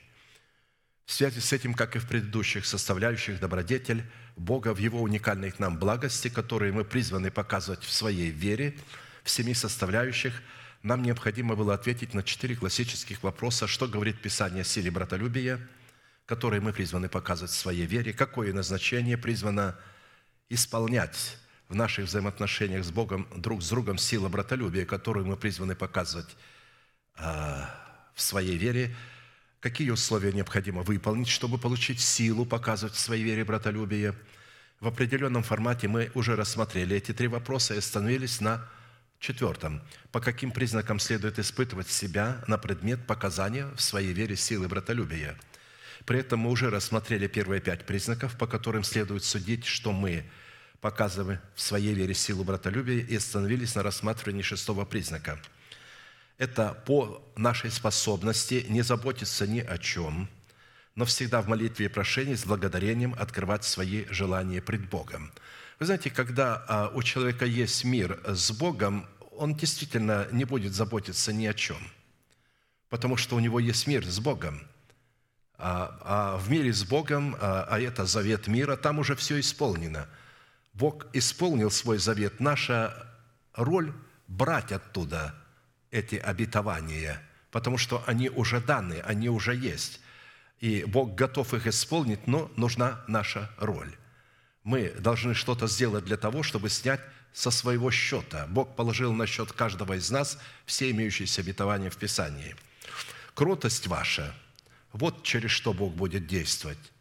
В связи с этим, как и в предыдущих составляющих добродетель Бога в Его уникальной к нам благости, которые мы призваны показывать в своей вере, в семи составляющих, нам необходимо было ответить на четыре классических вопроса, что говорит Писание о силе братолюбия, которые мы призваны показывать в своей вере, какое назначение призвано исполнять в наших взаимоотношениях с Богом друг с другом сила братолюбия, которую мы призваны показывать а, в своей вере – какие условия необходимо выполнить, чтобы получить силу показывать в своей вере братолюбие. В определенном формате мы уже рассмотрели эти три вопроса и остановились на четвертом. По каким признакам следует испытывать себя на предмет показания в своей вере силы братолюбия? При этом мы уже рассмотрели первые пять признаков, по которым следует судить, что мы показываем в своей вере силу братолюбия, и остановились на рассматривании шестого признака – это по нашей способности не заботиться ни о чем, но всегда в молитве и прошении с благодарением открывать свои желания пред Богом. Вы знаете, когда а, у человека есть мир с Богом, он действительно не будет заботиться ни о чем, потому что у него есть мир с Богом. А, а в мире с Богом, а, а это завет мира, там уже все исполнено. Бог исполнил свой завет. Наша роль – брать оттуда – эти обетования, потому что они уже даны, они уже есть. И Бог готов их исполнить, но нужна наша роль. Мы должны что-то сделать для того, чтобы снять со своего счета. Бог положил на счет каждого из нас все имеющиеся обетования в Писании. Кротость ваша – вот через что Бог будет действовать.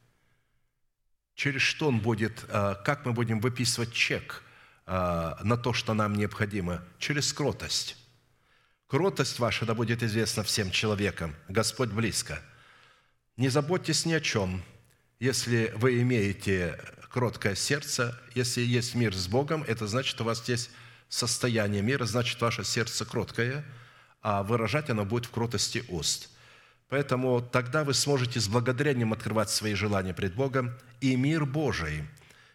Через что Он будет, а, как мы будем выписывать чек а, на то, что нам необходимо? Через кротость. Кротость ваша да будет известна всем человекам. Господь близко. Не заботьтесь ни о чем, если вы имеете кроткое сердце, если есть мир с Богом, это значит, у вас есть состояние мира, значит, ваше сердце кроткое, а выражать оно будет в кротости уст – Поэтому тогда вы сможете с благодарением открывать свои желания пред Богом, и мир Божий,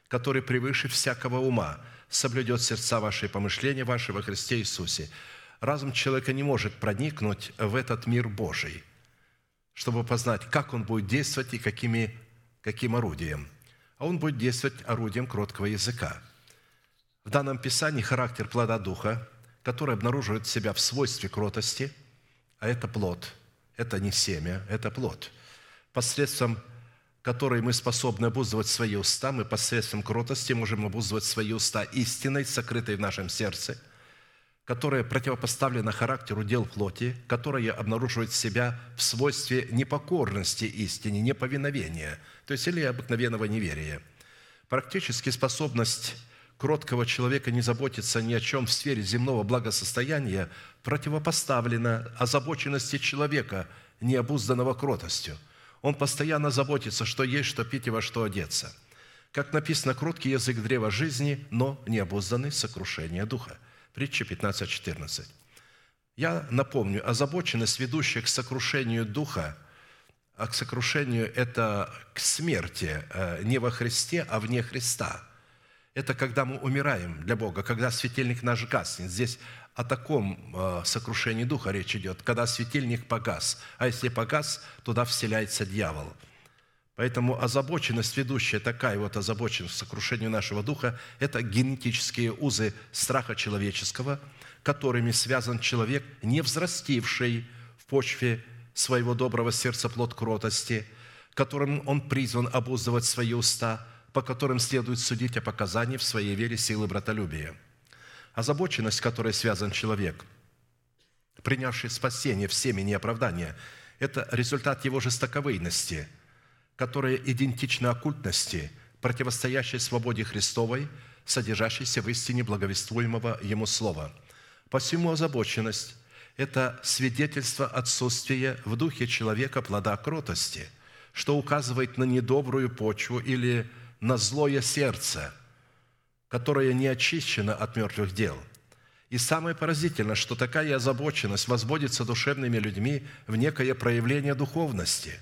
который превыше всякого ума, соблюдет сердца ваши и помышления ваши во Христе Иисусе. Разум человека не может проникнуть в этот мир Божий, чтобы познать, как он будет действовать и какими, каким орудием. А он будет действовать орудием кроткого языка. В данном Писании характер плода Духа, который обнаруживает себя в свойстве кротости, а это плод – это не семя, это плод, посредством которой мы способны обуздывать свои уста, мы посредством кротости можем обуздывать свои уста истиной, сокрытой в нашем сердце, которая противопоставлена характеру дел плоти, которая обнаруживает себя в свойстве непокорности истине, неповиновения, то есть или обыкновенного неверия. Практически способность кроткого человека не заботиться ни о чем в сфере земного благосостояния противопоставлена озабоченности человека, необузданного кротостью. Он постоянно заботится, что есть, что пить и во что одеться. Как написано, кроткий язык древа жизни, но необузданный сокрушение духа. Притча 15.14. Я напомню, озабоченность, ведущая к сокрушению духа, а к сокрушению – это к смерти э, не во Христе, а вне Христа – это когда мы умираем для Бога, когда светильник наш гаснет. Здесь о таком э, сокрушении духа речь идет, когда светильник погас. А если погас, туда вселяется дьявол. Поэтому озабоченность, ведущая такая вот озабоченность сокрушению нашего духа, это генетические узы страха человеческого, которыми связан человек, не взрастивший в почве своего доброго сердца плод кротости, которым он призван обуздывать свои уста – по которым следует судить о показании в своей вере силы братолюбия. Озабоченность, которой связан человек, принявший спасение в семени оправдания, это результат его жестоковыйности, которая идентична оккультности, противостоящей свободе Христовой, содержащейся в истине благовествуемого Ему Слова. Посему озабоченность – это свидетельство отсутствия в духе человека плода кротости, что указывает на недобрую почву или на злое сердце, которое не очищено от мертвых дел. И самое поразительное, что такая озабоченность возводится душевными людьми в некое проявление духовности.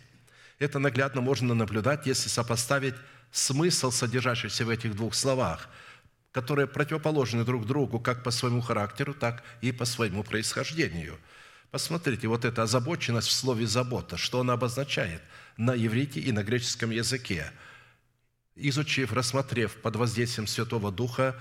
Это наглядно можно наблюдать, если сопоставить смысл, содержащийся в этих двух словах, которые противоположны друг другу как по своему характеру, так и по своему происхождению. Посмотрите, вот эта озабоченность в слове «забота», что она обозначает на иврите и на греческом языке – изучив, рассмотрев под воздействием Святого Духа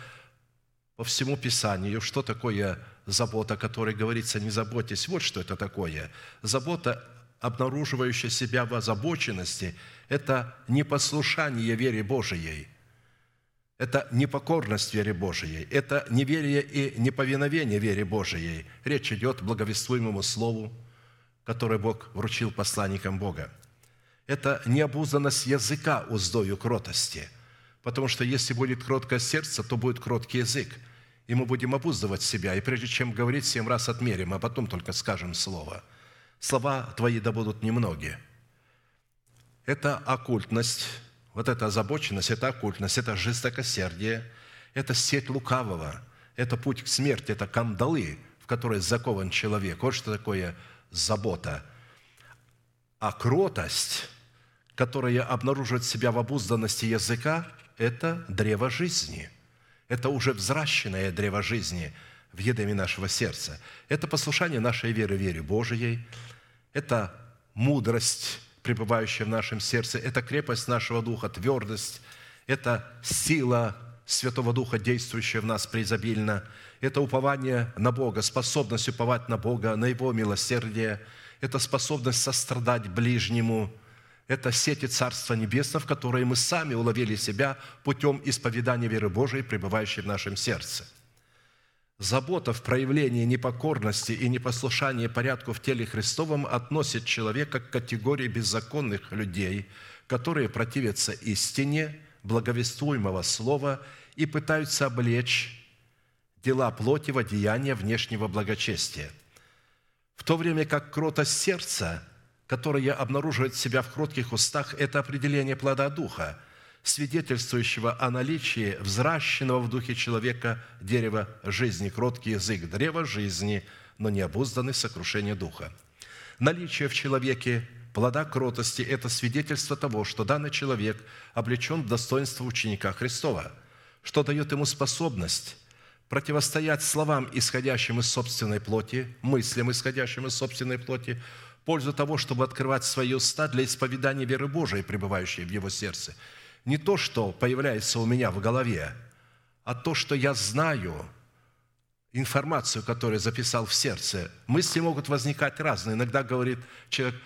по всему Писанию, что такое забота, о которой говорится «не заботьтесь». Вот что это такое. Забота, обнаруживающая себя в озабоченности, это непослушание вере Божией. Это непокорность вере Божией, это неверие и неповиновение вере Божией. Речь идет благовествуемому Слову, которое Бог вручил посланникам Бога – это необузданность языка уздою кротости. Потому что если будет кроткое сердце, то будет кроткий язык. И мы будем обуздывать себя. И прежде чем говорить, семь раз отмерим, а потом только скажем слово. Слова твои да будут немногие. Это оккультность, вот эта озабоченность, это оккультность, это жестокосердие, это сеть лукавого, это путь к смерти, это кандалы, в которые закован человек. Вот что такое забота. А кротость которое обнаруживает себя в обузданности языка, это древо жизни. Это уже взращенное древо жизни в едеме нашего сердца. Это послушание нашей веры, вере Божией. Это мудрость, пребывающая в нашем сердце. Это крепость нашего духа, твердость. Это сила Святого Духа, действующая в нас преизобильно. Это упование на Бога, способность уповать на Бога, на Его милосердие. Это способность сострадать ближнему – это сети Царства Небесного, в которые мы сами уловили себя путем исповедания веры Божией, пребывающей в нашем сердце. Забота в проявлении непокорности и непослушания порядку в теле Христовом относит человека к категории беззаконных людей, которые противятся истине благовествуемого слова и пытаются облечь дела плоти в одеяние внешнего благочестия. В то время как кротость сердца, которая обнаруживает себя в кротких устах, это определение плода Духа, свидетельствующего о наличии взращенного в духе человека дерева жизни, кроткий язык, древа жизни, но не обузданный в духа. Наличие в человеке плода кротости – это свидетельство того, что данный человек облечен в достоинство ученика Христова, что дает ему способность противостоять словам, исходящим из собственной плоти, мыслям, исходящим из собственной плоти, пользу того, чтобы открывать свои уста для исповедания веры Божией, пребывающей в его сердце. Не то, что появляется у меня в голове, а то, что я знаю, информацию, которую записал в сердце. Мысли могут возникать разные. Иногда говорит человек,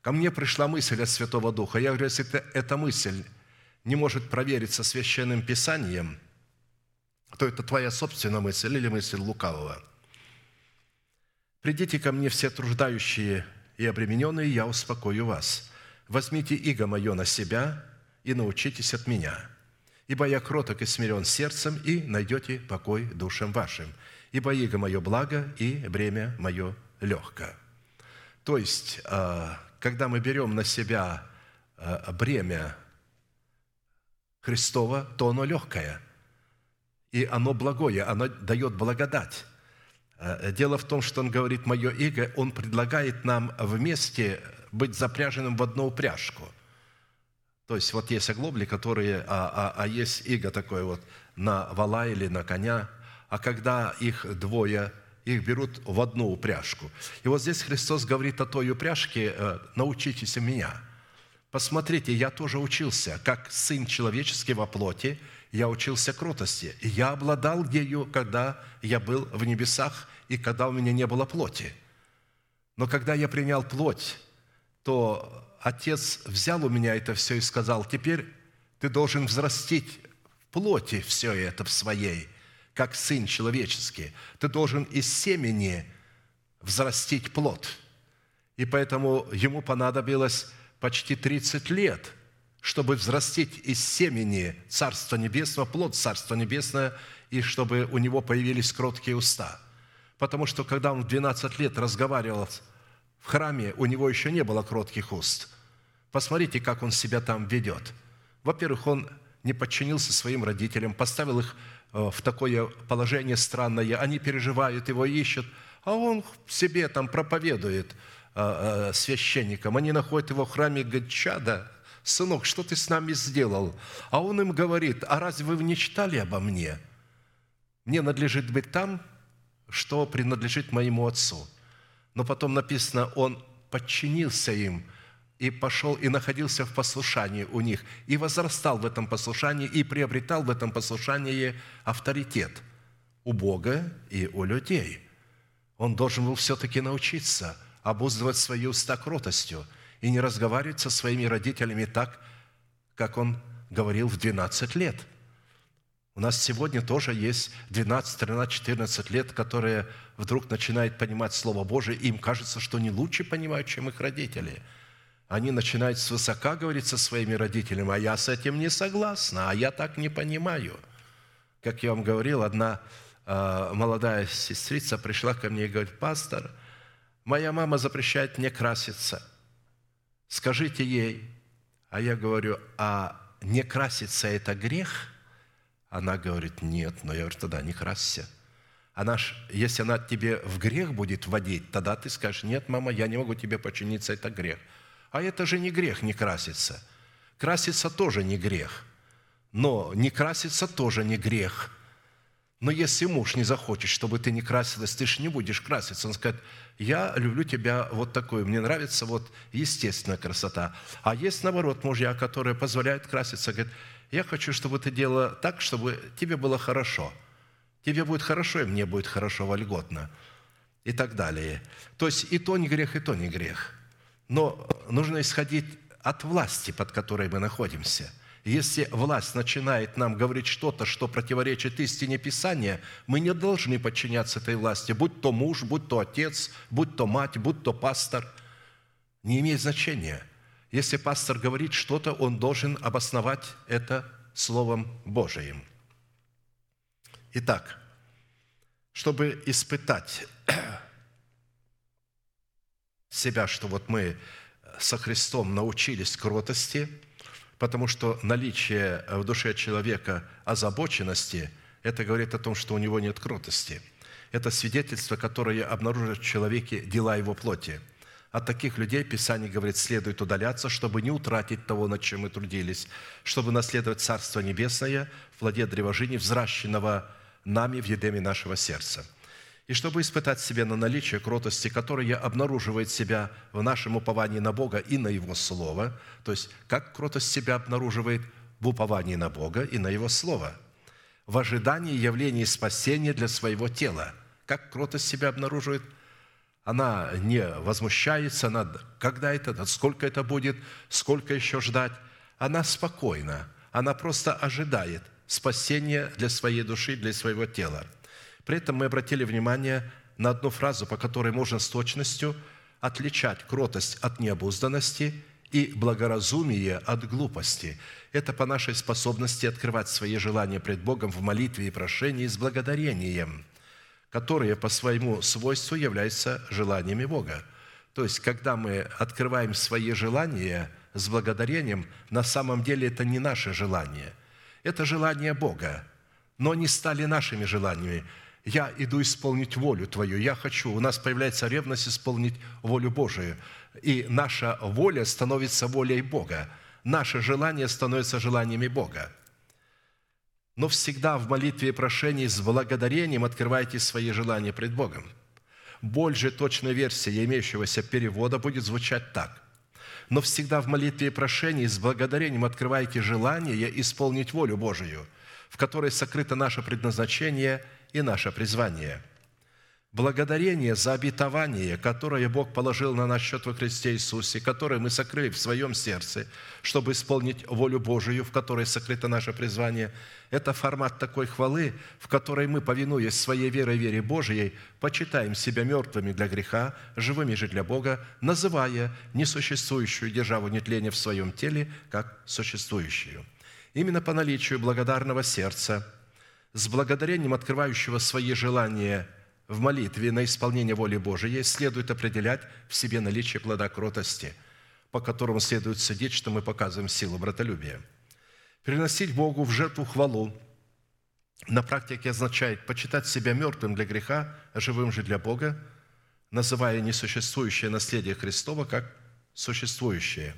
ко мне пришла мысль от Святого Духа. Я говорю, если эта мысль не может провериться священным писанием – то это твоя собственная мысль или мысль лукавого. «Придите ко мне все труждающие и обремененные, я успокою вас. Возьмите иго мое на себя и научитесь от меня, ибо я кроток и смирен сердцем, и найдете покой душам вашим. Ибо иго мое благо, и бремя мое легко». То есть, а, когда мы берем на себя а, бремя Христова, то оно легкое – и оно благое, оно дает благодать. Э, Дело в том, что он говорит «мое иго», он предлагает нам вместе быть запряженным в одну упряжку. То есть вот есть оглобли, которые, а, а, а есть иго такое вот на вала или на коня, а когда их двое, их берут в одну упряжку. И вот здесь Христос говорит о той упряжке э, «научитесь у меня». Посмотрите, я тоже учился, как Сын Человеческий во плоти – я учился кротости. И я обладал ею, когда я был в небесах и когда у меня не было плоти. Но когда я принял плоть, то Отец взял у меня это все и сказал, теперь ты должен взрастить в плоти все это в своей, как Сын человеческий. Ты должен из семени взрастить плод. И поэтому ему понадобилось почти 30 лет – чтобы взрастить из семени Царства Небесного, плод Царства Небесного, и чтобы у него появились кроткие уста. Потому что, когда он в 12 лет разговаривал в храме, у него еще не было кротких уст. Посмотрите, как он себя там ведет. Во-первых, он не подчинился своим родителям, поставил их э, в такое положение странное. Они переживают, его ищут, а он себе там проповедует э, э, священникам. Они находят его в храме говорят, чада, сынок, что ты с нами сделал? А он им говорит, а разве вы не читали обо мне? Мне надлежит быть там, что принадлежит моему отцу. Но потом написано, он подчинился им и пошел и находился в послушании у них, и возрастал в этом послушании, и приобретал в этом послушании авторитет у Бога и у людей. Он должен был все-таки научиться обуздывать свои уста кротостью – и не разговаривать со своими родителями так, как он говорил в 12 лет. У нас сегодня тоже есть 12, 13, 14 лет, которые вдруг начинают понимать Слово Божие, и им кажется, что они лучше понимают, чем их родители. Они начинают свысока говорить со своими родителями, а я с этим не согласна, а я так не понимаю. Как я вам говорил, одна э, молодая сестрица пришла ко мне и говорит, пастор, моя мама запрещает мне краситься – скажите ей, а я говорю, а не краситься – это грех? Она говорит, нет. Но я говорю, тогда не красься. Она ж, если она тебе в грех будет вводить, тогда ты скажешь, нет, мама, я не могу тебе подчиниться, это грех. А это же не грех не краситься. Краситься тоже не грех. Но не краситься тоже не грех – но если муж не захочет, чтобы ты не красилась, ты же не будешь краситься. Он скажет, я люблю тебя вот такой, мне нравится вот естественная красота. А есть, наоборот, мужья, которые позволяют краситься, говорят, я хочу, чтобы ты делала так, чтобы тебе было хорошо. Тебе будет хорошо, и мне будет хорошо, вольготно. И так далее. То есть и то не грех, и то не грех. Но нужно исходить от власти, под которой мы находимся. Если власть начинает нам говорить что-то, что противоречит истине Писания, мы не должны подчиняться этой власти, будь то муж, будь то отец, будь то мать, будь то пастор. Не имеет значения. Если пастор говорит что-то, он должен обосновать это Словом Божиим. Итак, чтобы испытать себя, что вот мы со Христом научились кротости, потому что наличие в душе человека озабоченности, это говорит о том, что у него нет кротости. Это свидетельство, которое обнаружит в человеке дела его плоти. От таких людей Писание говорит, следует удаляться, чтобы не утратить того, над чем мы трудились, чтобы наследовать Царство Небесное в плоде древожини, взращенного нами в едеме нашего сердца – и чтобы испытать себя на наличие кротости, которая обнаруживает себя в нашем уповании на Бога и на Его Слово, то есть как кротость себя обнаруживает в уповании на Бога и на Его Слово, в ожидании явления спасения для своего тела. Как кротость себя обнаруживает? Она не возмущается, она, когда это, сколько это будет, сколько еще ждать. Она спокойна, она просто ожидает спасения для своей души, для своего тела – при этом мы обратили внимание на одну фразу, по которой можно с точностью отличать кротость от необузданности и благоразумие от глупости. Это по нашей способности открывать свои желания пред Богом в молитве и прошении с благодарением, которые по своему свойству являются желаниями Бога. То есть, когда мы открываем свои желания с благодарением, на самом деле это не наше желание. Это желание Бога, но они стали нашими желаниями я иду исполнить волю Твою, я хочу, у нас появляется ревность исполнить волю Божию, и наша воля становится волей Бога, наше желание становится желаниями Бога. Но всегда в молитве и прошении с благодарением открывайте свои желания пред Богом. Больше точная версия имеющегося перевода будет звучать так. Но всегда в молитве и прошении с благодарением открывайте желание исполнить волю Божию, в которой сокрыто наше предназначение – и наше призвание. Благодарение за обетование, которое Бог положил на наш счет во Христе Иисусе, которое мы сокрыли в своем сердце, чтобы исполнить волю Божию, в которой сокрыто наше призвание, это формат такой хвалы, в которой мы, повинуясь своей верой вере Божией, почитаем себя мертвыми для греха, живыми же для Бога, называя несуществующую державу нетления в своем теле как существующую. Именно по наличию благодарного сердца – с благодарением открывающего свои желания в молитве на исполнение воли Божией следует определять в себе наличие плода кротости, по которому следует судить, что мы показываем силу братолюбия. Приносить Богу в жертву хвалу на практике означает почитать себя мертвым для греха, а живым же для Бога, называя несуществующее наследие Христова как существующее.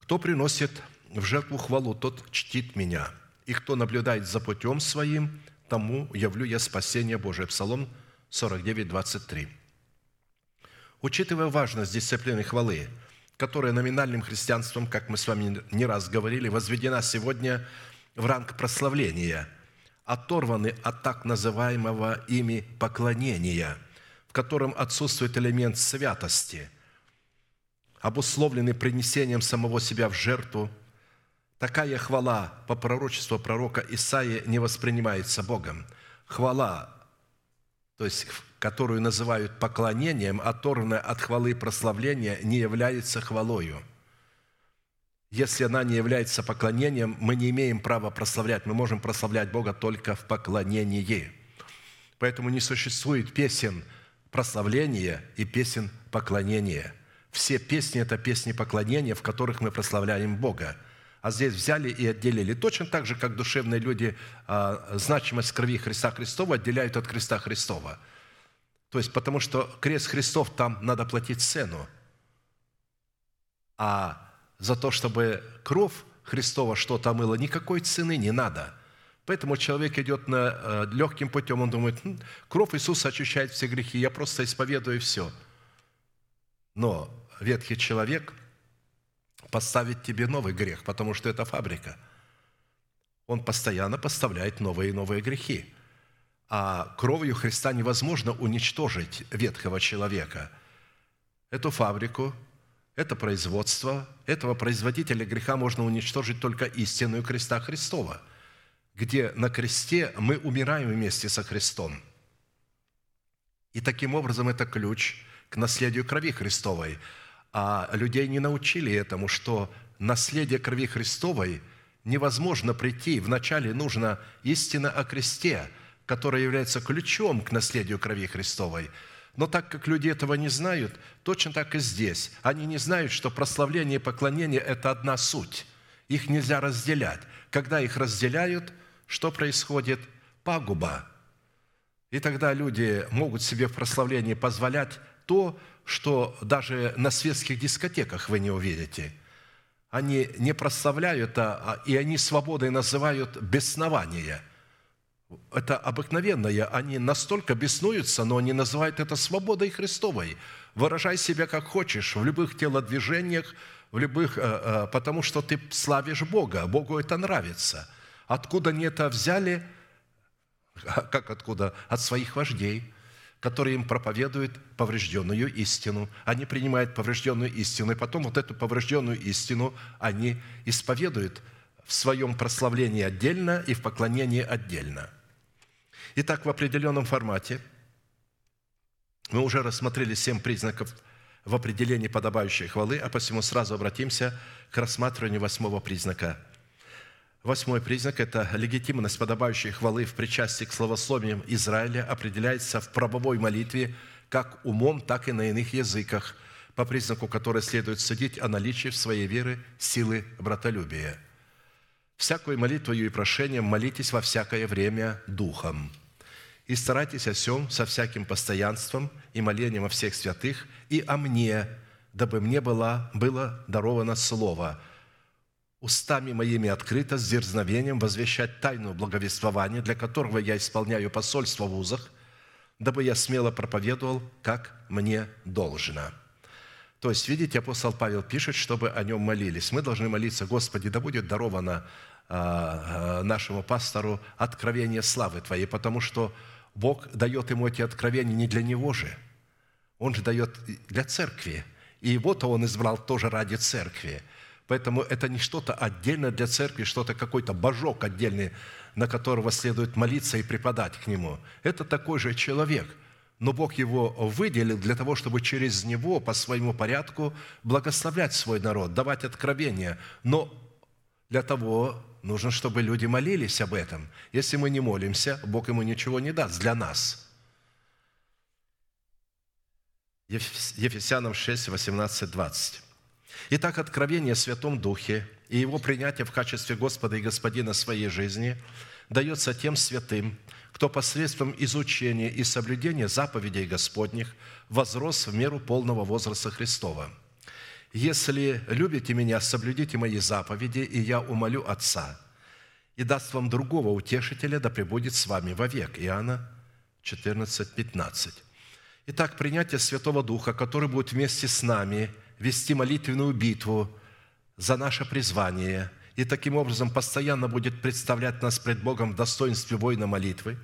Кто приносит в жертву хвалу, тот чтит меня. И кто наблюдает за путем своим, тому явлю я спасение Божие». Псалом 49, 23. Учитывая важность дисциплины хвалы, которая номинальным христианством, как мы с вами не раз говорили, возведена сегодня в ранг прославления, оторваны от так называемого ими поклонения, в котором отсутствует элемент святости, обусловленный принесением самого себя в жертву – Такая хвала по пророчеству пророка Исаия не воспринимается Богом. Хвала, то есть которую называют поклонением, оторванная от хвалы прославления, не является хвалою. Если она не является поклонением, мы не имеем права прославлять. Мы можем прославлять Бога только в поклонении. Поэтому не существует песен прославления и песен поклонения. Все песни – это песни поклонения, в которых мы прославляем Бога – а здесь взяли и отделили. Точно так же, как душевные люди а, значимость крови Христа Христова отделяют от креста Христова. То есть, потому что крест Христов, там надо платить цену. А за то, чтобы кровь Христова что-то омыла, никакой цены не надо. Поэтому человек идет на, э, легким путем, он думает, «Хм, кровь Иисуса очищает все грехи, я просто исповедую все. Но ветхий человек – поставить тебе новый грех, потому что это фабрика. Он постоянно поставляет новые и новые грехи. А кровью Христа невозможно уничтожить ветхого человека. Эту фабрику, это производство, этого производителя греха можно уничтожить только истинную креста Христова, где на кресте мы умираем вместе со Христом. И таким образом это ключ к наследию крови Христовой. А людей не научили этому, что наследие крови Христовой невозможно прийти. Вначале нужно истина о кресте, которая является ключом к наследию крови Христовой – но так как люди этого не знают, точно так и здесь. Они не знают, что прославление и поклонение – это одна суть. Их нельзя разделять. Когда их разделяют, что происходит? Пагуба. И тогда люди могут себе в прославлении позволять то, что даже на светских дискотеках вы не увидите. Они не прославляют, а, и они свободой называют беснование – это обыкновенное, они настолько беснуются, но они называют это свободой Христовой. Выражай себя как хочешь, в любых телодвижениях, в любых, э, э, потому что ты славишь Бога, Богу это нравится. Откуда они это взяли? Как откуда? От своих вождей, которые им проповедуют поврежденную истину. Они принимают поврежденную истину, и потом вот эту поврежденную истину они исповедуют в своем прославлении отдельно и в поклонении отдельно – Итак, в определенном формате мы уже рассмотрели семь признаков в определении подобающей хвалы, а посему сразу обратимся к рассматриванию восьмого признака. Восьмой признак – это легитимность подобающей хвалы в причастии к словословиям Израиля определяется в правовой молитве как умом, так и на иных языках, по признаку которой следует судить о наличии в своей веры силы братолюбия. «Всякую молитвою и прошением молитесь во всякое время Духом» и старайтесь о всем со всяким постоянством и молением о всех святых и о мне, дабы мне было, было даровано слово, устами моими открыто, с дерзновением возвещать тайну благовествования, для которого я исполняю посольство в узах, дабы я смело проповедовал, как мне должно». То есть, видите, апостол Павел пишет, чтобы о нем молились. Мы должны молиться, Господи, да будет даровано а, а, нашему пастору откровение славы Твоей, потому что Бог дает ему эти откровения не для него же. Он же дает для церкви. И его-то он избрал тоже ради церкви. Поэтому это не что-то отдельно для церкви, что-то какой-то божок отдельный, на которого следует молиться и преподать к нему. Это такой же человек, но Бог его выделил для того, чтобы через него по своему порядку благословлять свой народ, давать откровения. Но для того нужно, чтобы люди молились об этом. Если мы не молимся, Бог ему ничего не даст для нас. Ефесянам 6, 18, 20. Итак, откровение о Святом Духе и его принятие в качестве Господа и Господина своей жизни дается тем святым, кто посредством изучения и соблюдения заповедей Господних возрос в меру полного возраста Христова – если любите меня, соблюдите мои заповеди, и я умолю Отца, и даст вам другого утешителя, да пребудет с вами вовек». Иоанна 14, 15. Итак, принятие Святого Духа, который будет вместе с нами вести молитвенную битву за наше призвание и таким образом постоянно будет представлять нас пред Богом в достоинстве воина молитвы,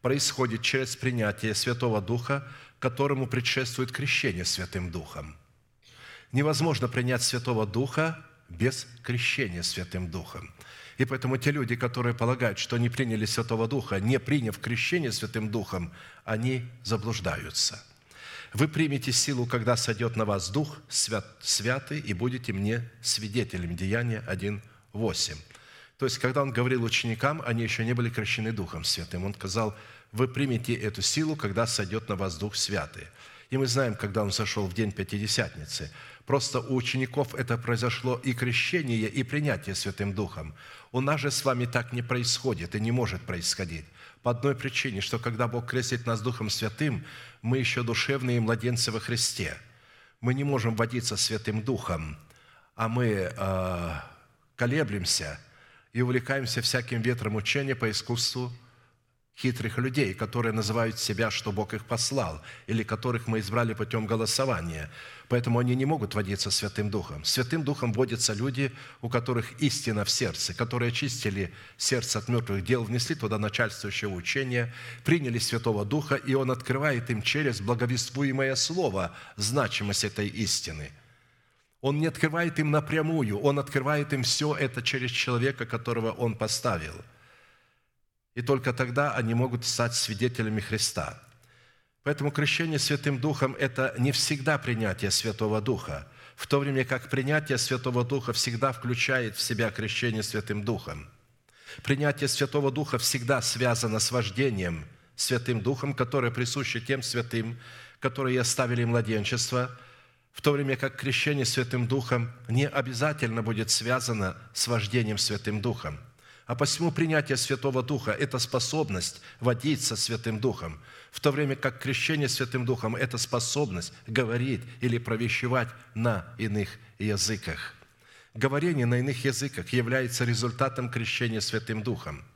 происходит через принятие Святого Духа, которому предшествует крещение Святым Духом – невозможно принять Святого Духа без крещения Святым Духом. И поэтому те люди, которые полагают, что они приняли Святого Духа, не приняв крещение Святым Духом, они заблуждаются. Вы примете силу, когда сойдет на вас Дух свят, святый, и будете мне свидетелем. Деяния 1.8. То есть, когда он говорил ученикам, они еще не были крещены Духом Святым. Он сказал, вы примете эту силу, когда сойдет на вас Дух Святый. И мы знаем, когда он сошел в день Пятидесятницы – Просто у учеников это произошло и крещение, и принятие Святым Духом. У нас же с вами так не происходит и не может происходить. По одной причине, что когда Бог крестит нас Духом Святым, мы еще душевные младенцы во Христе. Мы не можем водиться Святым Духом, а мы э, колеблемся и увлекаемся всяким ветром учения по искусству хитрых людей, которые называют себя, что Бог их послал, или которых мы избрали путем голосования. Поэтому они не могут водиться Святым Духом. Святым Духом водятся люди, у которых истина в сердце, которые очистили сердце от мертвых дел, внесли туда начальствующее учение, приняли Святого Духа, и Он открывает им через благовествуемое Слово значимость этой истины. Он не открывает им напрямую, Он открывает им все это через человека, которого Он поставил. И только тогда они могут стать свидетелями Христа. Поэтому крещение Святым Духом – это не всегда принятие Святого Духа, в то время как принятие Святого Духа всегда включает в себя крещение Святым Духом. Принятие Святого Духа всегда связано с вождением Святым Духом, которое присуще тем святым, которые оставили младенчество – в то время как крещение Святым Духом не обязательно будет связано с вождением Святым Духом. А посему принятие Святого Духа – это способность водиться Святым Духом, в то время как крещение Святым Духом – это способность говорить или провещевать на иных языках. Говорение на иных языках является результатом крещения Святым Духом –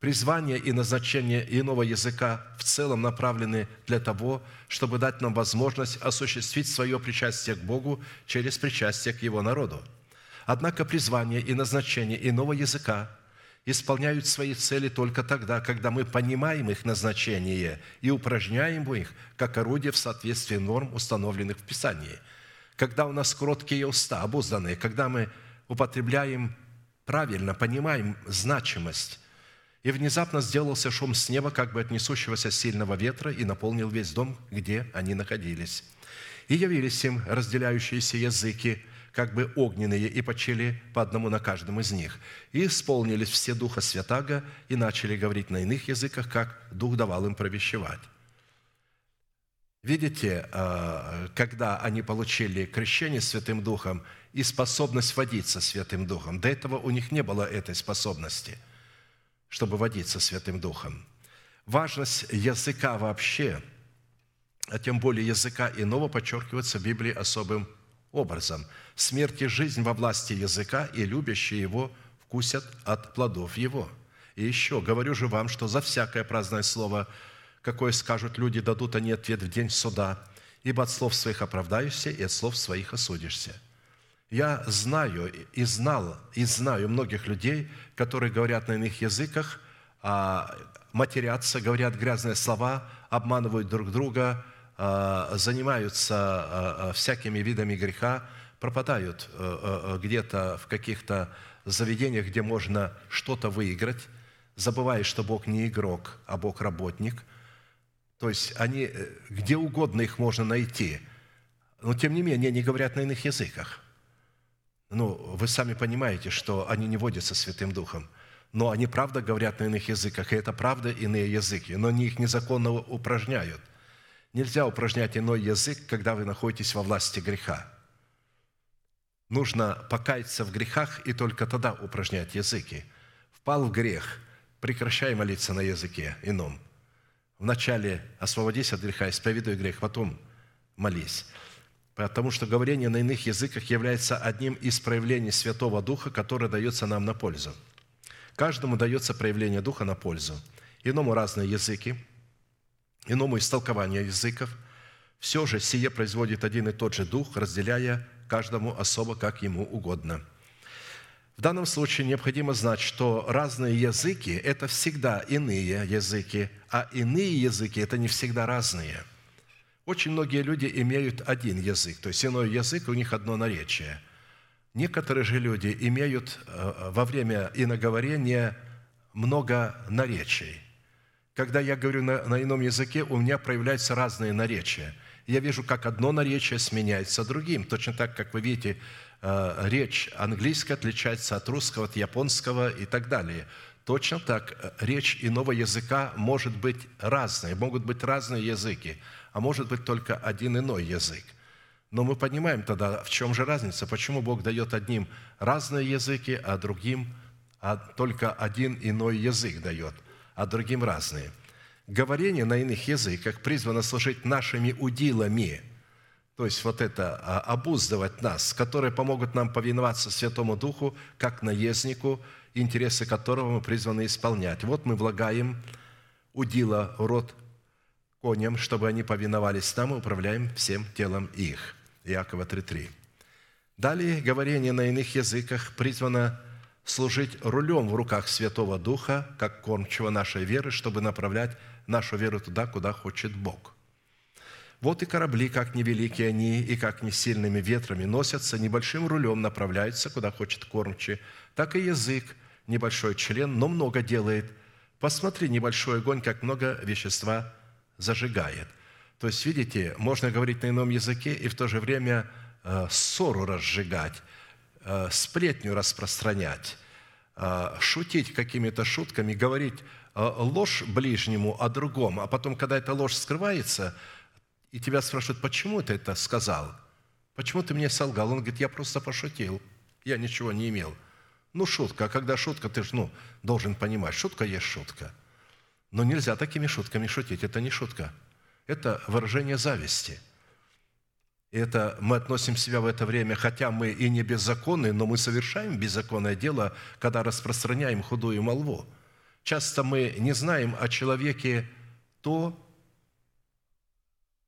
Призвание и назначение иного языка в целом направлены для того, чтобы дать нам возможность осуществить свое причастие к Богу через причастие к Его народу. Однако призвание и назначение иного языка исполняют свои цели только тогда, когда мы понимаем их назначение и упражняем их как орудие в соответствии норм, установленных в Писании. Когда у нас кроткие уста, обузданные, когда мы употребляем правильно, понимаем значимость и внезапно сделался шум с неба, как бы от несущегося сильного ветра, и наполнил весь дом, где они находились. И явились им разделяющиеся языки, как бы огненные, и почели по одному на каждом из них. И исполнились все Духа Святаго, и начали говорить на иных языках, как Дух давал им провещевать. Видите, а, когда они получили крещение Святым Духом и способность водиться Святым Духом, до этого у них не было этой способности – чтобы водиться Святым Духом. Важность языка вообще, а тем более языка иного, подчеркивается в Библии особым образом. Смерть и жизнь во власти языка, и любящие его вкусят от плодов его. И еще, говорю же вам, что за всякое праздное слово, какое скажут люди, дадут они ответ в день суда, ибо от слов своих оправдаешься, и от слов своих осудишься – я знаю и знал, и знаю многих людей, которые говорят на иных языках, а, матерятся, говорят грязные слова, обманывают друг друга, занимаются а, всякими видами греха, пропадают где-то в каких-то заведениях, где можно что-то выиграть, забывая, что Бог не игрок, а Бог работник. То есть они, э, где угодно их можно найти, но тем не менее они говорят на иных языках – ну, вы сами понимаете, что они не водятся Святым Духом. Но они правда говорят на иных языках, и это правда иные языки, но они их незаконно упражняют. Нельзя упражнять иной язык, когда вы находитесь во власти греха. Нужно покаяться в грехах и только тогда упражнять языки. Впал в грех, прекращай молиться на языке ином. Вначале освободись от греха, исповедуй грех, потом молись потому что говорение на иных языках является одним из проявлений Святого Духа, которое дается нам на пользу. Каждому дается проявление Духа на пользу. Иному разные языки, иному истолкование языков. Все же сие производит один и тот же Дух, разделяя каждому особо, как ему угодно. В данном случае необходимо знать, что разные языки – это всегда иные языки, а иные языки – это не всегда разные – очень многие люди имеют один язык, то есть иной язык, у них одно наречие. Некоторые же люди имеют э, во время иноговорения много наречий. Когда я говорю на, на ином языке, у меня проявляются разные наречия. Я вижу, как одно наречие сменяется другим. Точно так, как вы видите, э, речь английская отличается от русского, от японского и так далее. Точно так э, речь иного языка может быть разной, могут быть разные языки – а может быть только один иной язык. Но мы понимаем тогда, в чем же разница, почему Бог дает одним разные языки, а другим а только один иной язык дает, а другим разные. Говорение на иных языках призвано служить нашими удилами, то есть вот это а, обуздывать нас, которые помогут нам повиноваться Святому Духу, как наезднику, интересы которого мы призваны исполнять. Вот мы влагаем удила в рот коням, чтобы они повиновались нам, и управляем всем телом их». Иакова 3.3. Далее, говорение на иных языках призвано служить рулем в руках Святого Духа, как кормчего нашей веры, чтобы направлять нашу веру туда, куда хочет Бог. Вот и корабли, как невеликие они, и как не сильными ветрами носятся, небольшим рулем направляются, куда хочет кормчий, так и язык, небольшой член, но много делает. Посмотри, небольшой огонь, как много вещества зажигает. То есть, видите, можно говорить на ином языке и в то же время э, ссору разжигать, сплетню распространять, э, шутить какими-то шутками, говорить э, ложь ближнему о другом, а потом, когда эта ложь скрывается, и тебя спрашивают, почему ты это сказал? Почему ты мне солгал? Он говорит, я просто пошутил, я ничего не имел. Ну, шутка. А когда шутка, ты же ну, должен понимать, шутка есть шутка. Но нельзя такими шутками шутить, это не шутка – это выражение зависти. Это мы относим себя в это время, хотя мы и не беззаконны, но мы совершаем беззаконное дело, когда распространяем худую молву. Часто мы не знаем о человеке то,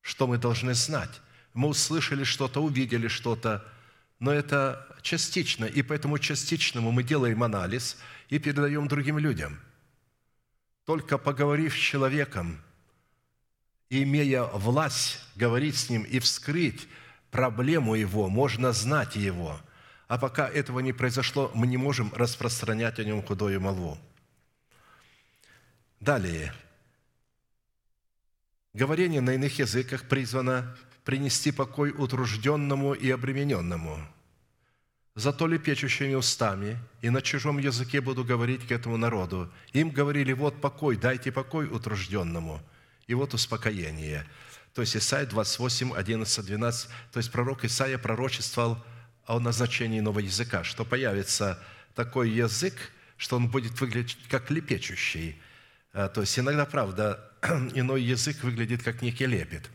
что мы должны знать. Мы услышали что-то, увидели что-то, но это частично, и поэтому частичному мы делаем анализ и передаем другим людям. Только поговорив с человеком – имея власть говорить с ним и вскрыть проблему его, можно знать его. А пока этого не произошло, мы не можем распространять о нем худое молву. Далее. Говорение на иных языках призвано принести покой утружденному и обремененному. Зато лепечущими устами и на чужом языке буду говорить к этому народу. Им говорили, вот покой, дайте покой утружденному – и вот успокоение. То есть Исайя 28, 11, 12. То есть пророк Исаия пророчествовал о назначении нового языка, что появится такой язык, что он будет выглядеть как лепечущий. А, то есть иногда, правда, иной язык выглядит как некий лепет.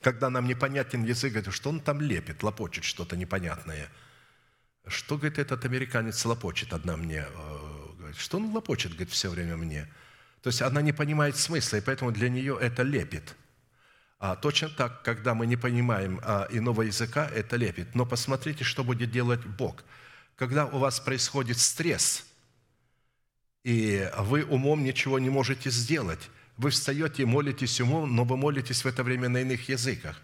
Когда нам непонятен язык, говорит, что он там лепит, лопочет что-то непонятное. Что, говорит, этот американец лопочет, одна мне э, говорит, что он лопочет, говорит, все время мне – то есть она не понимает смысла, и поэтому для нее это лепит. А точно так, когда мы не понимаем а, иного языка, это лепит. Но посмотрите, что будет делать Бог. Когда у вас происходит стресс, и вы умом ничего не можете сделать, вы встаете и молитесь умом, но вы молитесь в это время на иных языках.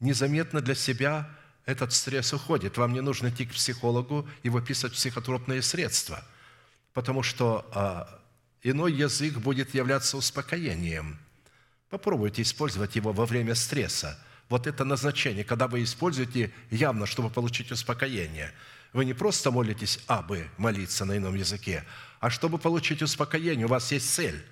Незаметно для себя этот стресс уходит. Вам не нужно идти к психологу и выписывать психотропные средства, потому что а, иной язык будет являться успокоением. Попробуйте использовать его во время стресса. Вот это назначение, когда вы используете явно, чтобы получить успокоение. Вы не просто молитесь «абы» молиться на ином языке, а чтобы получить успокоение, у вас есть цель.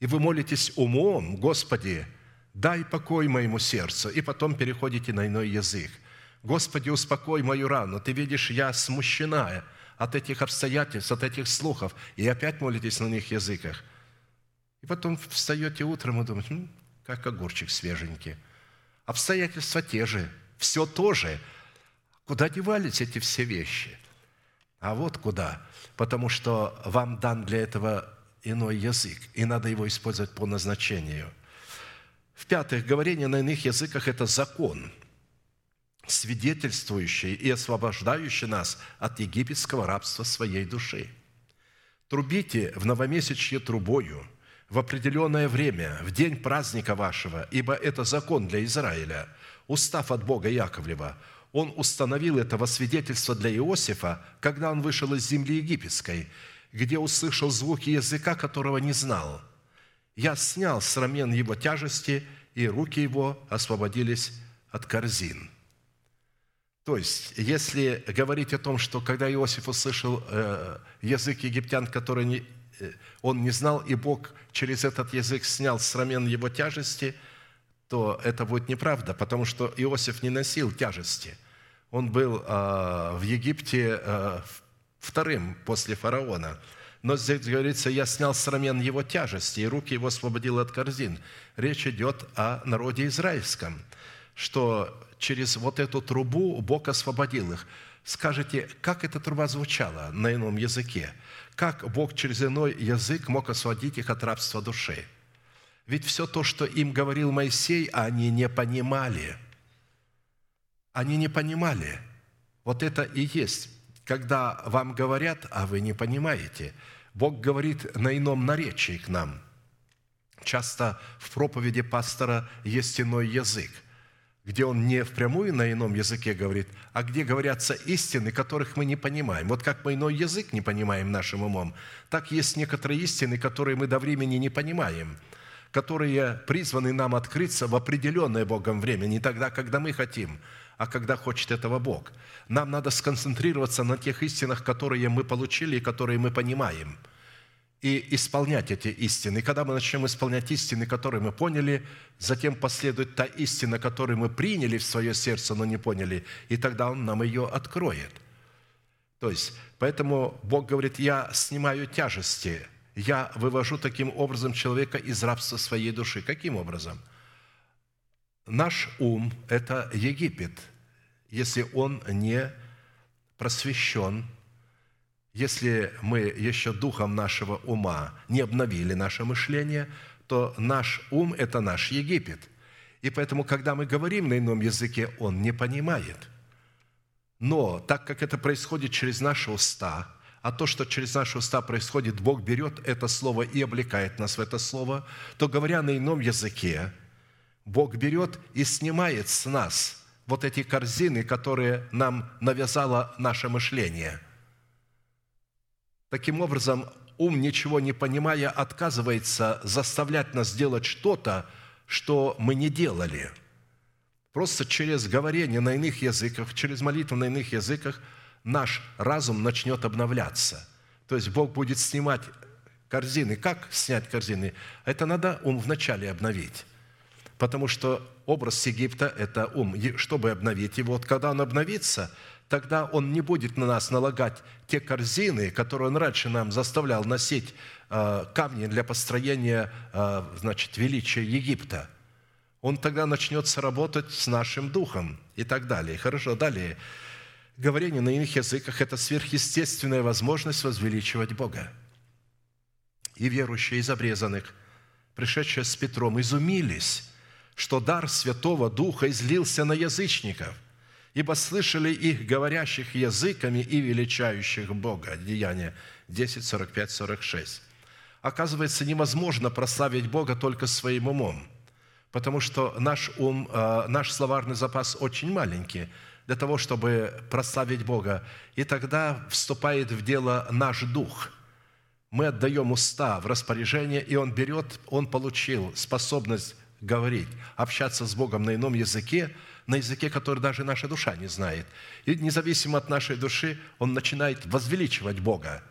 И вы молитесь умом, Господи, дай покой моему сердцу, и потом переходите на иной язык. Господи, успокой мою рану. Ты видишь, я смущена, от этих обстоятельств, от этих слухов, и опять молитесь на них языках. И потом встаете утром и думаете, ну, как огурчик свеженький. Обстоятельства те же, все то же. Куда девались эти все вещи? А вот куда. Потому что вам дан для этого иной язык, и надо его использовать по назначению. В-пятых, говорение на иных языках – это закон – свидетельствующий и освобождающий нас от египетского рабства своей души. Трубите в новомесячье трубою в определенное время, в день праздника вашего, ибо это закон для Израиля, устав от Бога Яковлева. Он установил это во свидетельство для Иосифа, когда он вышел из земли египетской, где услышал звуки языка, которого не знал. Я снял с рамен его тяжести, и руки его освободились от корзин». То есть, если говорить о том, что когда Иосиф услышал э, язык египтян, который не, э, он не знал, и Бог через этот язык снял с рамен его тяжести, то это будет неправда, потому что Иосиф не носил тяжести. Он был э, в Египте вторым после фараона. Но здесь говорится, я снял с рамен его тяжести, и руки его освободил от корзин. Речь идет о народе израильском, что через вот эту трубу Бог освободил их. Скажите, как эта труба звучала на ином языке? Как Бог через иной язык мог освободить их от рабства души? Ведь все то, что им говорил Моисей, они не понимали. Они не понимали. Вот это и есть. Когда вам говорят, а вы не понимаете, Бог говорит на ином наречии к нам. часто в проповеди пастора есть иной язык, где он не впрямую на ином языке говорит, а где говорятся истины, которых мы не понимаем. Вот как мы иной язык не понимаем нашим умом, так есть некоторые истины, которые мы до времени не понимаем, которые призваны нам открыться в определенное Богом время, не тогда, когда мы хотим, а когда хочет этого Бог. Нам надо сконцентрироваться на тех истинах, которые мы получили и которые мы понимаем – и исполнять эти истины. И когда мы начнем исполнять истины, которые мы поняли, затем последует та истина, которую мы приняли в свое сердце, но не поняли, и тогда Он нам ее откроет. То есть, поэтому Бог говорит, я снимаю тяжести, я вывожу таким образом человека из рабства своей души. Каким образом? Наш ум – это Египет, если он не просвещен – если мы еще духом нашего ума не обновили наше мышление, то наш ум – это наш Египет. И поэтому, когда мы говорим на ином языке, он не понимает. Но так как это происходит через наши уста, а то, что через наши уста происходит, Бог берет это слово и облекает нас в это слово, то, говоря на ином языке, Бог берет и снимает с нас вот эти корзины, которые нам навязало наше мышление – Таким образом, ум, ничего не понимая, отказывается заставлять нас делать что-то, что мы не делали. Просто через говорение на иных языках, через молитву на иных языках наш разум начнет обновляться. То есть Бог будет снимать корзины. Как снять корзины? Это надо ум вначале обновить. Потому что образ Египта – это ум. Чтобы обновить его, вот когда он обновится – тогда Он не будет на нас налагать те корзины, которые Он раньше нам заставлял носить э, камни для построения э, значит, величия Египта. Он тогда начнет работать с нашим духом и так далее. Хорошо, далее. Говорение на иных языках – это сверхъестественная возможность возвеличивать Бога. И верующие из обрезанных, пришедшие с Петром, изумились, что дар Святого Духа излился на язычников – ибо слышали их, говорящих языками и величающих Бога». Деяние 10, 45, 46. Оказывается, невозможно прославить Бога только своим умом, потому что наш ум, э, наш словарный запас очень маленький для того, чтобы прославить Бога. И тогда вступает в дело наш дух – мы отдаем уста в распоряжение, и он берет, он получил способность говорить, общаться с Богом на ином языке, на языке, который даже наша душа не знает. И независимо от нашей души, он начинает возвеличивать Бога.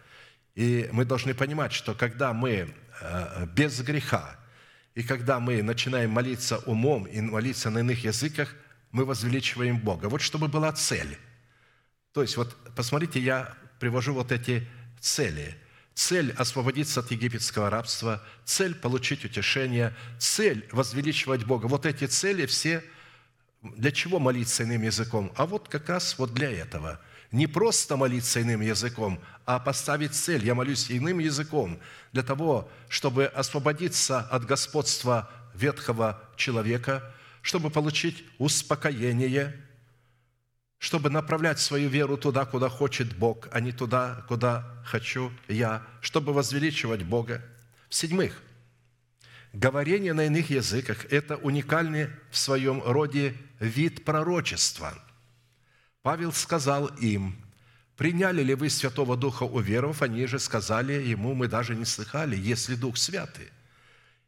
И мы должны понимать, что когда мы э, без греха, и когда мы начинаем молиться умом и молиться на иных языках, мы возвеличиваем Бога. Вот чтобы была цель. То есть, вот посмотрите, я привожу вот эти цели. Цель – освободиться от египетского рабства, цель – получить утешение, цель – возвеличивать Бога. Вот эти цели все для чего молиться иным языком? А вот как раз вот для этого. Не просто молиться иным языком, а поставить цель. Я молюсь иным языком для того, чтобы освободиться от господства ветхого человека, чтобы получить успокоение, чтобы направлять свою веру туда, куда хочет Бог, а не туда, куда хочу я, чтобы возвеличивать Бога. В-седьмых – Говорение на иных языках – это уникальный в своем роде вид пророчества. Павел сказал им, «Приняли ли вы Святого Духа, уверовав?» Они же сказали ему, «Мы даже не слыхали, если Дух Святый».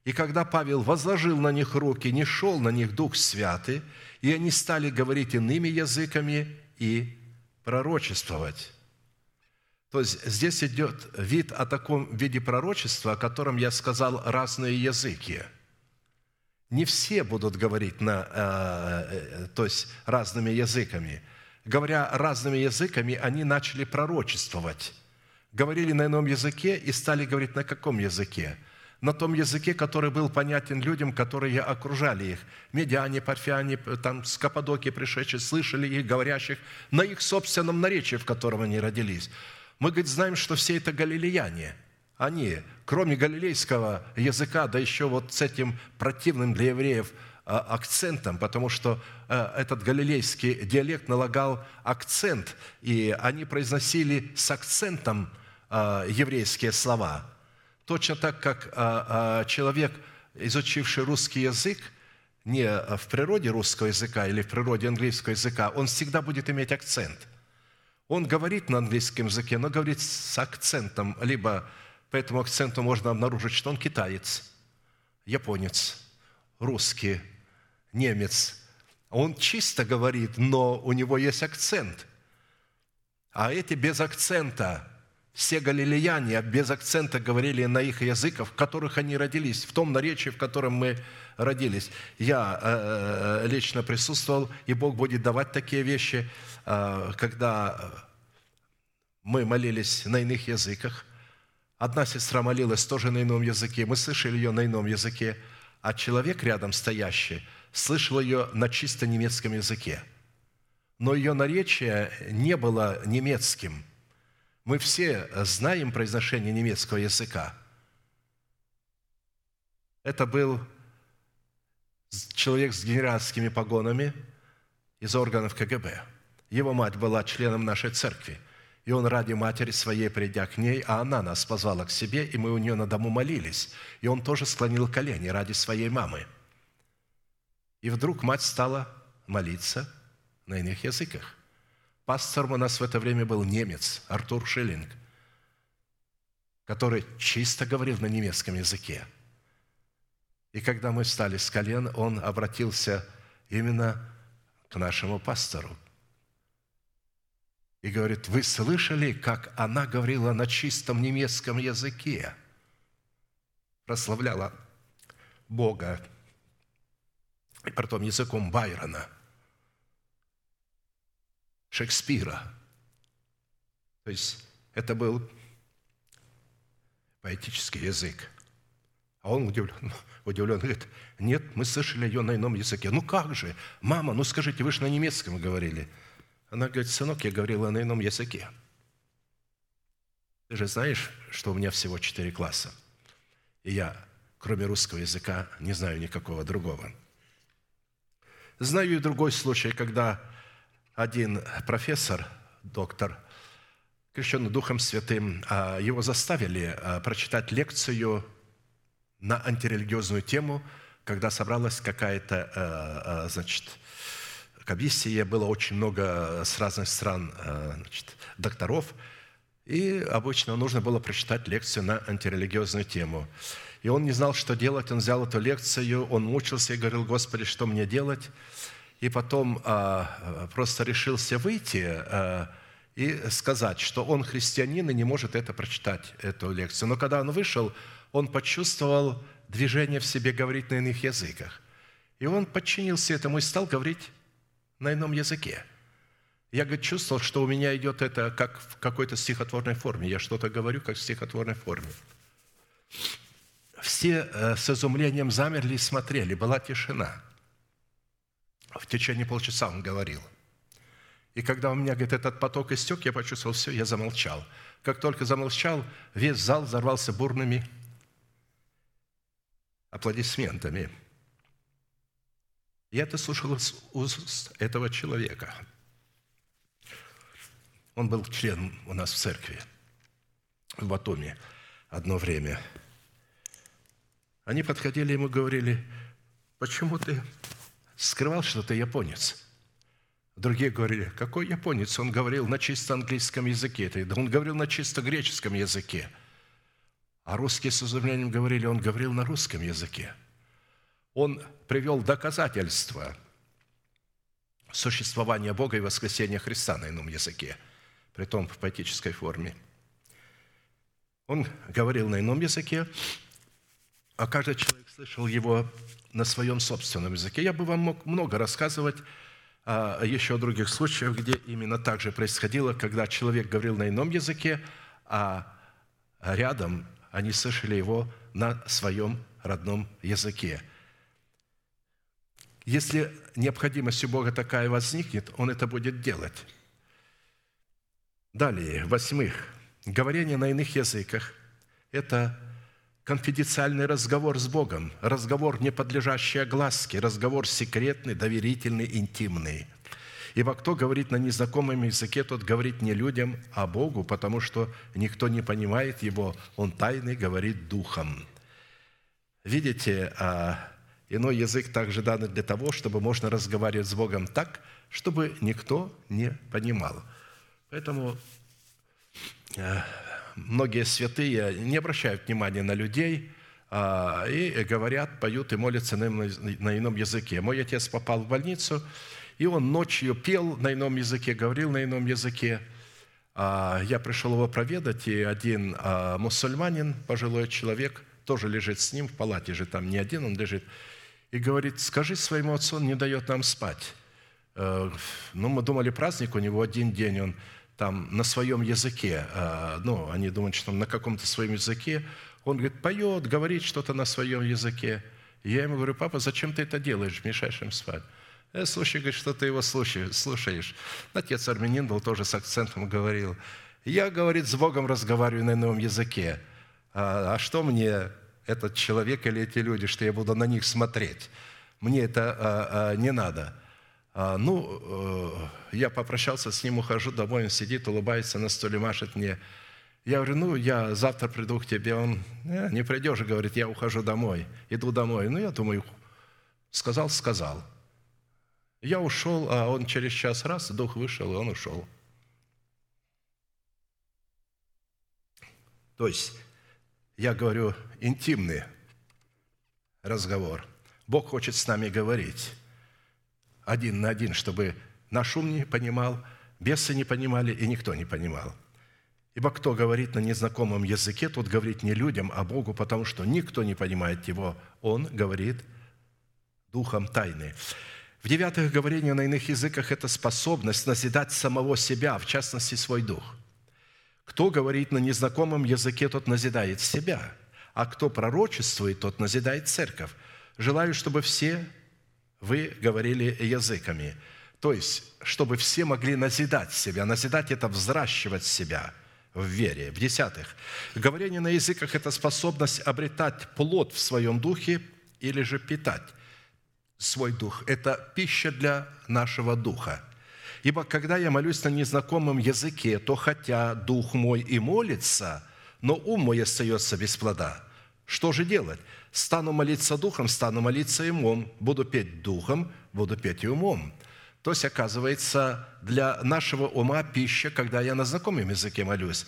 И когда Павел возложил на них руки, не шел на них Дух Святый, и они стали говорить иными языками и пророчествовать. То есть здесь идет вид о таком виде пророчества, о котором я сказал разные языки. Не все будут говорить на, э, э, то есть разными языками. Говоря разными языками, они начали пророчествовать. Говорили на ином языке и стали говорить на каком языке? на том языке, который был понятен людям, которые окружали их. Медиане, парфяне, там с Каппадокии пришедшие, слышали их, говорящих на их собственном наречии, в котором они родились. Мы, говорит, знаем, что все это галилеяне. Они, кроме галилейского языка, да еще вот с этим противным для евреев а, акцентом, потому что а, этот галилейский диалект налагал акцент, и они произносили с акцентом а, еврейские слова. Точно так, как человек изучивший русский язык, не в природе русского языка или в природе английского языка, он всегда будет иметь акцент. Он говорит на английском языке, но говорит с акцентом, либо по этому акценту можно обнаружить, что он китаец, японец, русский, немец. Он чисто говорит, но у него есть акцент. А эти без акцента, все галилеяне без акцента говорили на их языках, в которых они родились, в том наречии, в котором мы родились. Я э, э, лично присутствовал, и Бог будет давать такие вещи, э, когда мы молились на иных языках. Одна сестра молилась тоже на ином языке, мы слышали ее на ином языке, а человек рядом стоящий слышал ее на чисто немецком языке. Но ее наречие не было немецким. Мы все знаем произношение немецкого языка. Это был человек с генеральскими погонами из органов КГБ. Его мать была членом нашей церкви. И он ради матери своей, придя к ней, а она нас позвала к себе, и мы у нее на дому молились. И он тоже склонил колени ради своей мамы. И вдруг мать стала молиться на иных языках. Пастором у нас в это время был немец Артур Шиллинг, который чисто говорил на немецком языке. И когда мы встали с колен, он обратился именно к нашему пастору, и говорит, вы слышали, как она говорила на чистом немецком языке? Прославляла Бога, и потом языком Байрона, Шекспира. То есть это был поэтический язык. А он удивлен, удивлен, говорит, нет, мы слышали ее на ином языке. Ну как же, мама, ну скажите, вы же на немецком говорили – она говорит, сынок, я говорила на ином языке. Ты же знаешь, что у меня всего четыре класса. И я, кроме русского языка, не знаю никакого другого. Знаю и другой случай, когда один профессор, доктор, крещенный Духом Святым, а, его заставили а, прочитать лекцию на антирелигиозную тему, когда собралась какая-то, а, значит, комиссии было очень много с разных стран э, значит, докторов, и обычно нужно было прочитать лекцию на антирелигиозную тему. И он не знал, что делать, он взял эту лекцию, он мучился и говорил, Господи, что мне делать? И потом а, просто решился выйти а, и сказать, что он христианин и не может это прочитать, эту лекцию. Но когда он вышел, он почувствовал движение в себе говорить на иных языках. И он подчинился этому и стал говорить на ином языке. Я, говорит, чувствовал, что у меня идет это как в какой-то стихотворной форме. Я что-то говорю, как в стихотворной форме. Все э, с изумлением замерли и смотрели. Была тишина. В течение полчаса он говорил. И когда у меня, говорит, этот поток истек, я почувствовал, все, я замолчал. Как только замолчал, весь зал взорвался бурными аплодисментами – я это слушал из уст этого человека. Он был членом у нас в церкви в Батуми одно время. Они подходили ему и говорили, почему ты скрывал, что ты японец? Другие говорили, какой японец? Он говорил на чисто английском языке. Да он говорил на чисто греческом языке. А русские с изумлением говорили, он говорил на русском языке – он привел доказательства существования Бога и воскресения Христа на ином языке, при том в поэтической форме. Он говорил на ином языке, а каждый человек слышал его на своем собственном языке. Я бы вам мог много рассказывать а, еще о других случаях, где именно так же происходило, когда человек говорил на ином языке, а рядом они слышали его на своем родном языке – если необходимость у Бога такая возникнет, Он это будет делать. Далее, восьмых, говорение на иных языках – это конфиденциальный разговор с Богом, разговор, не подлежащий огласке, разговор секретный, доверительный, интимный. Ибо кто говорит на незнакомом языке, тот говорит не людям, а Богу, потому что никто не понимает его, он тайный говорит духом. Видите, а, иной язык также дан для того, чтобы можно разговаривать с Богом так, чтобы никто не понимал. Поэтому э, многие святые не обращают внимания на людей а, и говорят, поют и молятся на ином языке. Мой отец попал в больницу, и он ночью пел на ином языке, говорил на ином языке. А, Я пришел его проведать, и один а, мусульманин, пожилой человек, тоже лежит с ним в палате же, там не один он лежит, и говорит, скажи своему отцу, он не дает нам спать. Э, Ну, мы думали, праздник у него один день, он там на своем языке, э, ну, они думают, что он на каком-то своем языке, он говорит, поет, говорит что-то на своем языке. Я ему говорю, папа, зачем ты это делаешь, мешаешь им спать? «Э, слушай, говорит, что ты его слушаешь, слушаешь. Отец армянин был, тоже с акцентом говорил. Я, говорит, с Богом разговариваю на новом языке. А, а что мне этот человек или эти люди, что я буду на них смотреть? Мне это а, а, не надо. А, ну, э, я попрощался с ним, ухожу домой, он сидит, улыбается на столе, машет мне. Я говорю, ну, я завтра приду к тебе. Он, «Э, не придешь, говорит, я ухожу домой, иду домой. Ну, я думаю, сказал, сказал. Я ушел, а он через час раз, дух вышел, и он ушел. То есть, я говорю, интимный разговор. Бог хочет с нами говорить один на один, чтобы наш ум не понимал, бесы не понимали и никто не понимал. Ибо кто говорит на незнакомом языке, тот говорит не людям, а Богу, потому что никто не понимает его. Он говорит духом тайны. В девятых говорение на иных языках – это способность назидать самого себя, в частности, свой дух. Кто говорит на незнакомом языке, тот назидает себя, а кто пророчествует, тот назидает церковь. Желаю, чтобы все вы говорили языками. То есть, чтобы все могли назидать себя. Назидать – это взращивать себя в вере. В десятых. Говорение на языках – это способность обретать плод в своем духе или же питать свой дух. Это пища для нашего духа. Ибо когда я молюсь на незнакомом языке, то хотя дух мой и молится, но ум мой остается без плода. Что же делать? Стану молиться духом, стану молиться и умом. Буду петь духом, буду петь и умом. То есть, оказывается, для нашего ума пища, когда я на знакомом языке молюсь,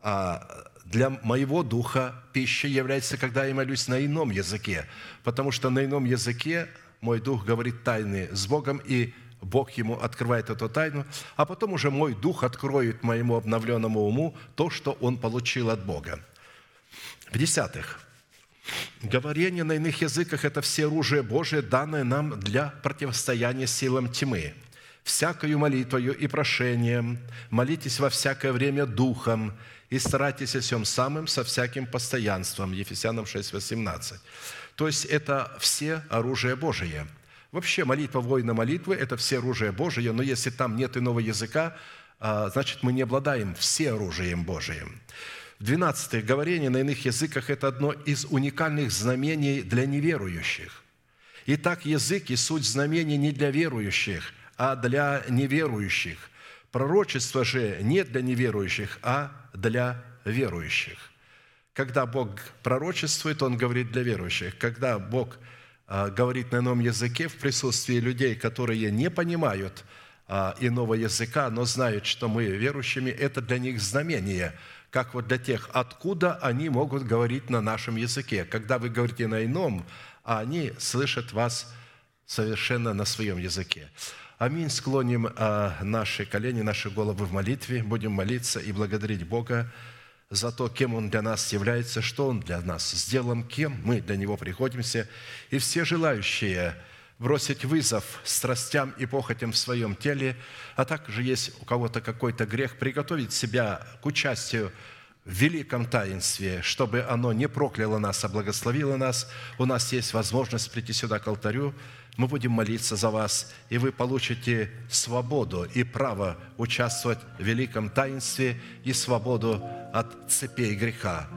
а для моего духа пища является, когда я молюсь на ином языке, потому что на ином языке мой дух говорит тайны с Богом, и Бог ему открывает эту тайну, а потом уже мой дух откроет моему обновленному уму то, что он получил от Бога. В десятых. Говорение на иных языках – это все оружие Божие, данное нам для противостояния силам тьмы. Всякою молитвою и прошением молитесь во всякое время Духом и старайтесь о всем самым со всяким постоянством. Ефесянам 6, 18. То есть это все оружие Божие. Вообще молитва воина молитвы – это все оружие Божие, но если там нет иного языка, а, значит, мы не обладаем все оружием Божиим. В 12 говорение на иных языках – это одно из уникальных знамений для неверующих. Итак, язык и суть знамений не для верующих, а для неверующих. Пророчество же не для неверующих, а для верующих. Когда Бог пророчествует, Он говорит для верующих. Когда Бог а, говорит на ином языке в присутствии людей, которые не понимают а, иного языка, но знают, что мы верующими, это для них знамение, как вот для тех, откуда они могут говорить на нашем языке. Когда вы говорите на ином, а они слышат вас совершенно на своем языке. Аминь. Склоним а, наши колени, наши головы в молитве. Будем молиться и благодарить Бога за то, кем Он для нас является, что Он для нас сделан, кем мы для Него приходимся. И все желающие бросить вызов страстям и похотям в своем теле, а также есть у кого-то какой-то грех, приготовить себя к участию в великом таинстве, чтобы оно не прокляло нас, а благословило нас. У нас есть возможность прийти сюда к алтарю, мы будем молиться за вас, и вы получите свободу и право участвовать в великом таинстве и свободу от цепей греха,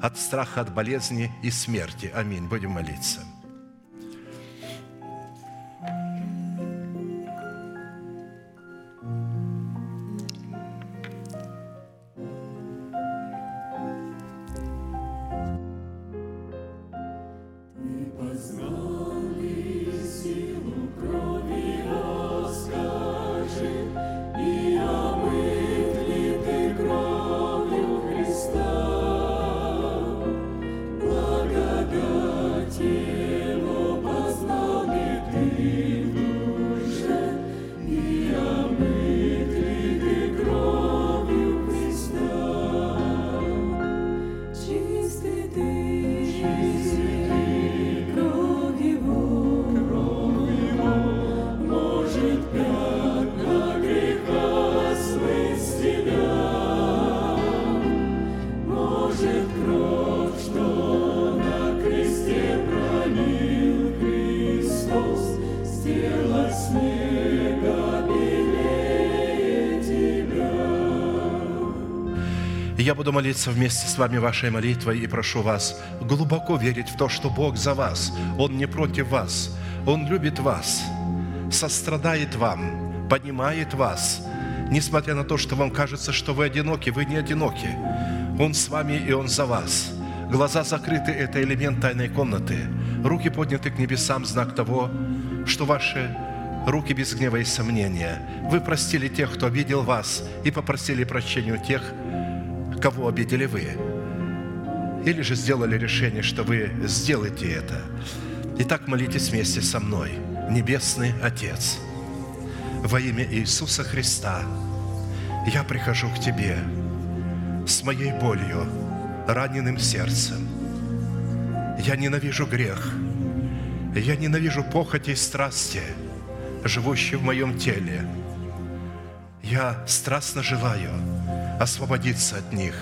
от страха, от болезни и смерти. Аминь. Будем молиться. Я буду молиться вместе с вами вашей молитвой и прошу вас глубоко верить в то, что Бог за вас. Он не против вас. Он любит вас, сострадает вам, понимает вас. Несмотря на то, что вам кажется, что вы одиноки, вы не одиноки. Он с вами и Он за вас. Глаза закрыты – это элемент тайной комнаты. Руки подняты к небесам – знак того, что ваши руки без гнева и сомнения. Вы простили тех, кто обидел вас, и попросили прощения у тех, кого обидели вы. Или же сделали решение, что вы сделаете это. Итак, молитесь вместе со мной. Небесный Отец, во имя Иисуса Христа, я прихожу к Тебе с моей болью, раненым сердцем. Я ненавижу грех. Я ненавижу похоти и страсти, живущие в моем теле. Я страстно желаю освободиться от них.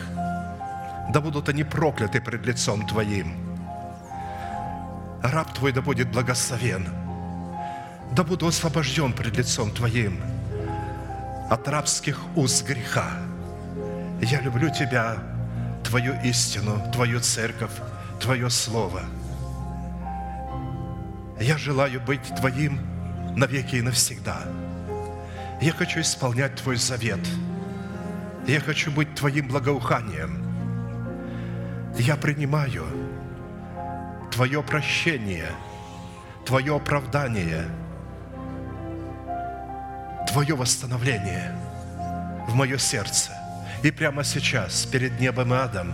Да будут они прокляты пред лицом Твоим. Раб Твой да будет благословен. Да буду освобожден пред лицом Твоим от рабских уз греха. Я люблю Тебя, Твою истину, Твою церковь, Твое Слово. Я желаю быть Твоим навеки и навсегда. Я хочу исполнять Твой завет. Я хочу быть Твоим благоуханием. Я принимаю Твое прощение, Твое оправдание, Твое восстановление в мое сердце. И прямо сейчас, перед небом и адом,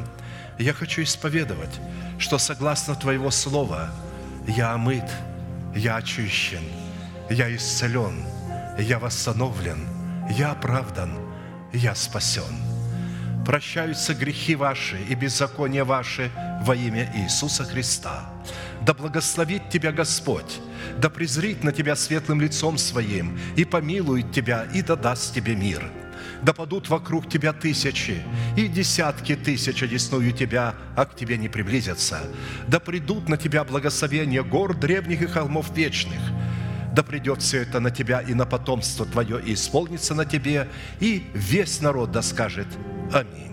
я хочу исповедовать, что согласно Твоего Слова я омыт, я очищен, я исцелен, я восстановлен, я оправдан, я спасен. Прощаются грехи ваши и беззакония ваши во имя Иисуса Христа. Да благословит тебя Господь, да презрит на тебя светлым лицом своим и помилует тебя и да даст тебе мир. Да падут вокруг тебя тысячи и десятки тысяч одесную тебя, а к тебе не приблизятся. Да придут на тебя благословения гор древних и холмов вечных. Да придет все это на тебя и на потомство твое, и исполнится на тебе, и весь народ да скажет Аминь.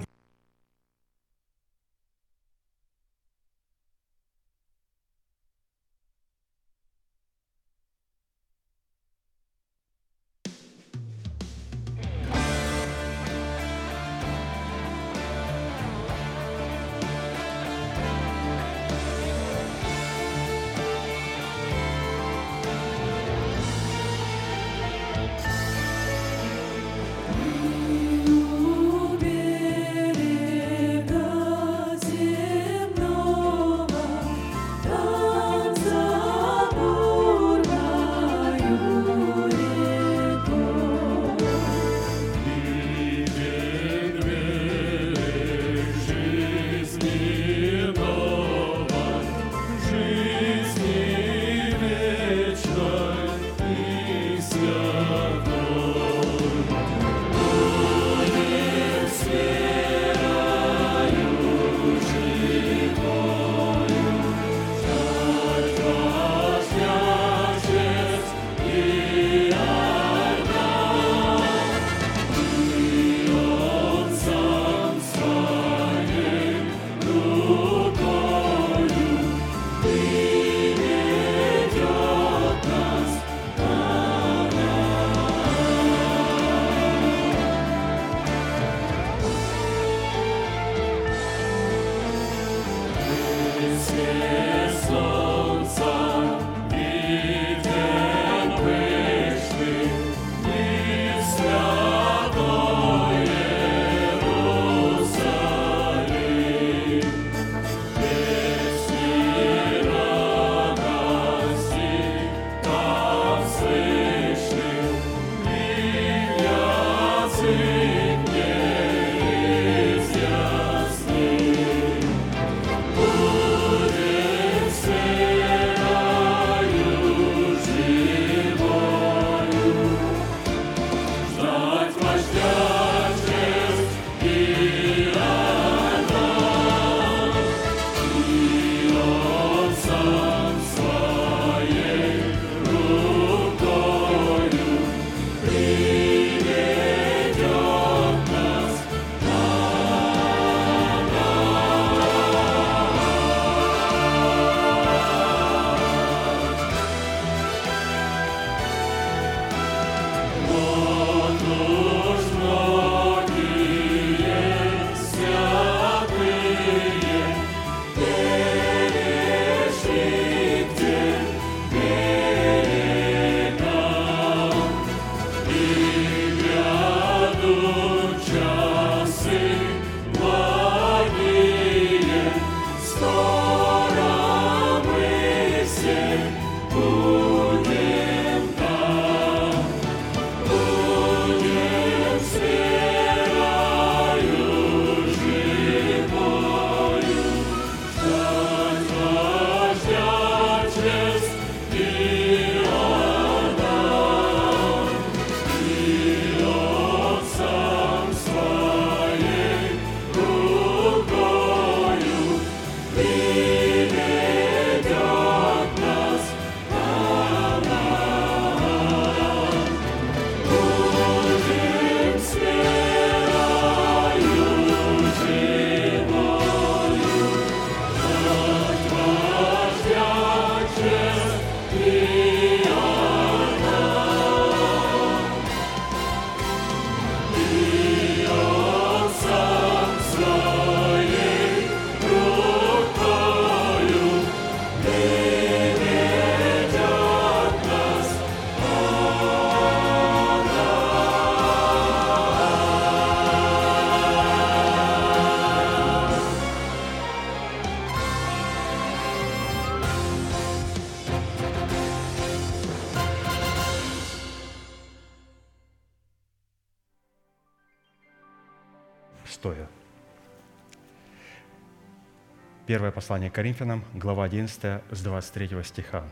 Первое послание к Коринфянам, глава 11, с 23 стиха.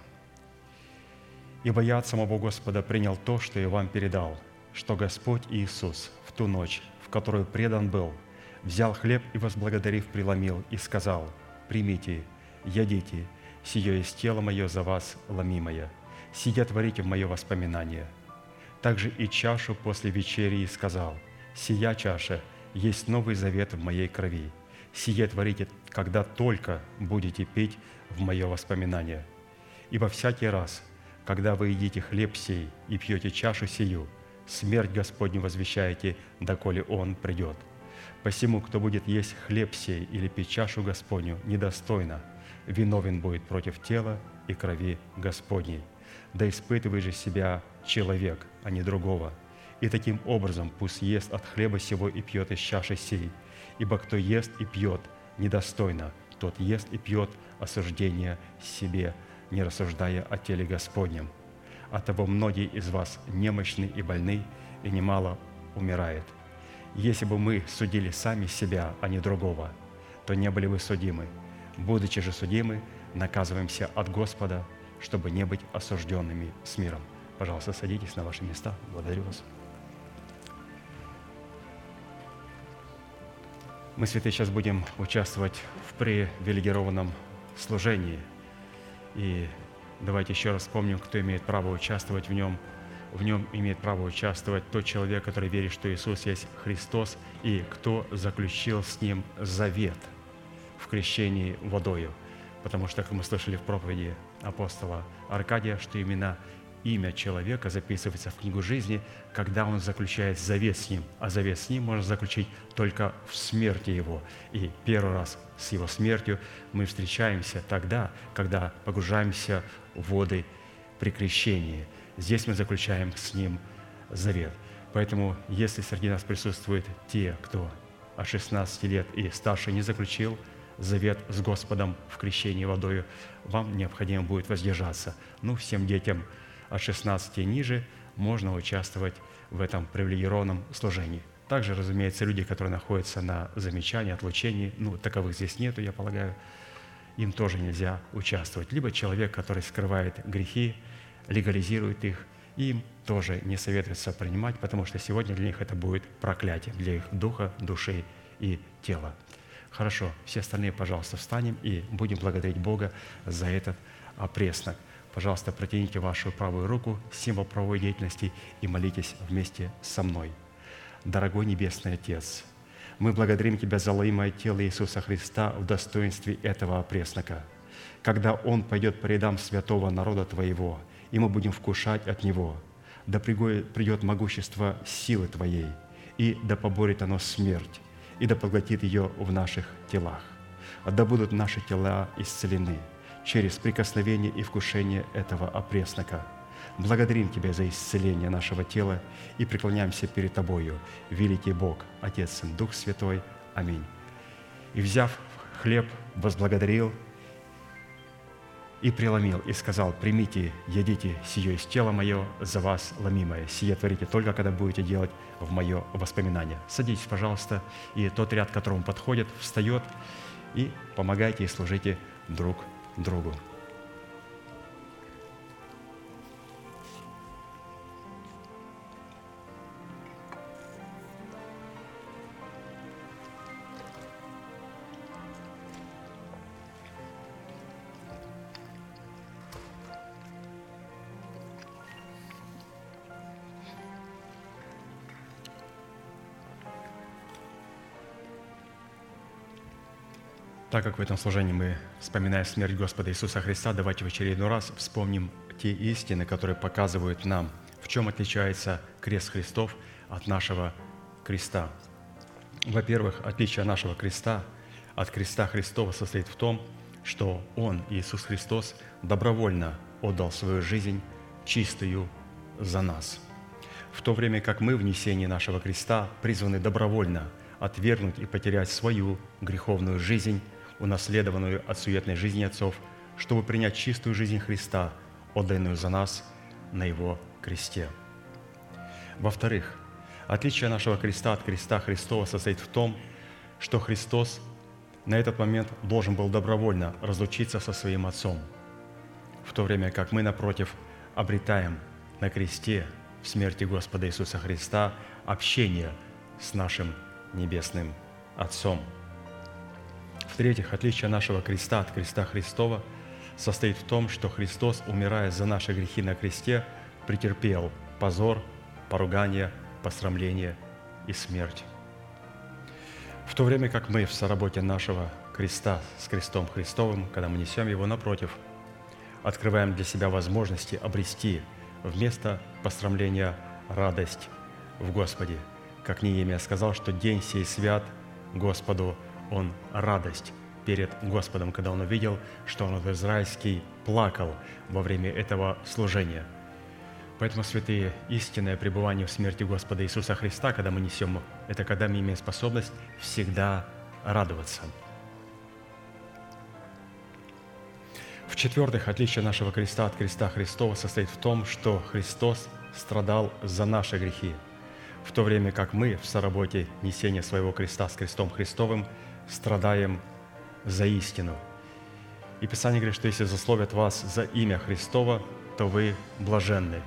«Ибо я от самого Господа принял то, что и вам передал, что Господь Иисус в ту ночь, в которую предан был, взял хлеб и, возблагодарив, преломил и сказал, «Примите, ядите, сие есть тело мое за вас ломимое, сидя творите в мое воспоминание». Также и чашу после вечери сказал, «Сия чаша есть новый завет в моей крови. Сие творите, когда только будете пить в мое воспоминание. Ибо всякий раз, когда вы едите хлеб сей и пьете чашу сию, смерть Господню возвещаете, доколе Он придет. Посему, кто будет есть хлеб сей или пить чашу Господню недостойно, виновен будет против тела и крови Господней. Да испытывай же себя человек, а не другого. И таким образом пусть ест от хлеба сего и пьет из чаши сей. Ибо кто ест и пьет недостойно, тот ест и пьет осуждение себе, не рассуждая о теле Господнем. Оттого многие из вас немощны и больны, и немало умирает. Если бы мы судили сами себя, а не другого, то не были бы судимы. Будучи же судимы, наказываемся от Господа, чтобы не быть осужденными с миром. Пожалуйста, садитесь на ваши места. Благодарю вас. Мы, святые, сейчас будем участвовать в привилегированном служении. И давайте еще раз вспомним, кто имеет право участвовать в нем. В нем имеет право участвовать тот человек, который верит, что Иисус есть Христос, и кто заключил с Ним завет в крещении водою. Потому что, как мы слышали в проповеди апостола Аркадия, что именно имя человека записывается в книгу жизни, когда он заключает завет с ним. А завет с ним можно заключить только в смерти его. И первый раз с его смертью мы встречаемся тогда, когда погружаемся в воды при крещении. Здесь мы заключаем с ним завет. Поэтому, если среди нас присутствуют те, кто от 16 лет и старше не заключил завет с Господом в крещении водою, вам необходимо будет воздержаться. Ну, всем детям – от 16 и ниже можно участвовать в этом привилегированном служении. Также, разумеется, люди, которые находятся на замечании, отлучении, ну, таковых здесь нету, я полагаю, им тоже нельзя участвовать. Либо человек, который скрывает грехи, легализирует их, им тоже не советуется принимать, потому что сегодня для них это будет проклятие, для их духа, души и тела. Хорошо, все остальные, пожалуйста, встанем и будем благодарить Бога за этот опреснок. Пожалуйста, протяните вашу правую руку, символ правовой деятельности, и молитесь вместе со мной. Дорогой Небесный Отец, мы благодарим Тебя за лоимое тело Иисуса Христа в достоинстве этого опреснока. Когда Он пойдет по рядам святого народа Твоего, и мы будем вкушать от Него, да придет могущество силы Твоей, и да поборет оно смерть, и да поглотит ее в наших телах. Да будут наши тела исцелены – через прикосновение и вкушение этого опреснока. Благодарим Тебя за исцеление нашего тела и преклоняемся перед Тобою, великий Бог, Отец, Сын, Дух Святой. Аминь. И взяв хлеб, возблагодарил и преломил, и сказал, «Примите, едите, сие из тела мое, за вас ломимое. Сие творите только, когда будете делать в мое воспоминание». Садитесь, пожалуйста, и тот ряд, к которому подходит, встает, и помогайте и служите друг другу другу. Так как в этом служении мы вспоминаем смерть Господа Иисуса Христа, давайте в очередной раз вспомним те истины, которые показывают нам, в чем отличается крест Христов от нашего креста. Во-первых, отличие нашего креста от креста Христова состоит в том, что Он, Иисус Христос, добровольно отдал свою жизнь чистую за нас. В то время как мы в несении нашего креста призваны добровольно отвергнуть и потерять свою греховную жизнь унаследованную от суетной жизни отцов, чтобы принять чистую жизнь Христа, отданную за нас на Его кресте. Во-вторых, Отличие нашего креста от креста Христова состоит в том, что Христос на этот момент должен был добровольно разлучиться со своим Отцом, в то время как мы, напротив, обретаем на кресте в смерти Господа Иисуса Христа общение с нашим Небесным Отцом. В-третьих, отличие нашего креста от креста Христова состоит в том, что Христос, умирая за наши грехи на кресте, претерпел позор, поругание, посрамление и смерть. В то время как мы в соработе нашего креста с крестом Христовым, когда мы несем его напротив, открываем для себя возможности обрести вместо посрамления радость в Господе. Как Неемия сказал, что день сей свят Господу, он радость перед Господом, когда он увидел, что он израильский плакал во время этого служения. Поэтому, святые, истинное пребывание в смерти Господа Иисуса Христа, когда мы несем, это когда мы имеем способность всегда радоваться. В-четвертых, отличие нашего креста от креста Христова состоит в том, что Христос страдал за наши грехи, в то время как мы в соработе несения своего креста с крестом Христовым страдаем за истину. И Писание говорит, что если засловят вас за имя Христова, то вы блаженны,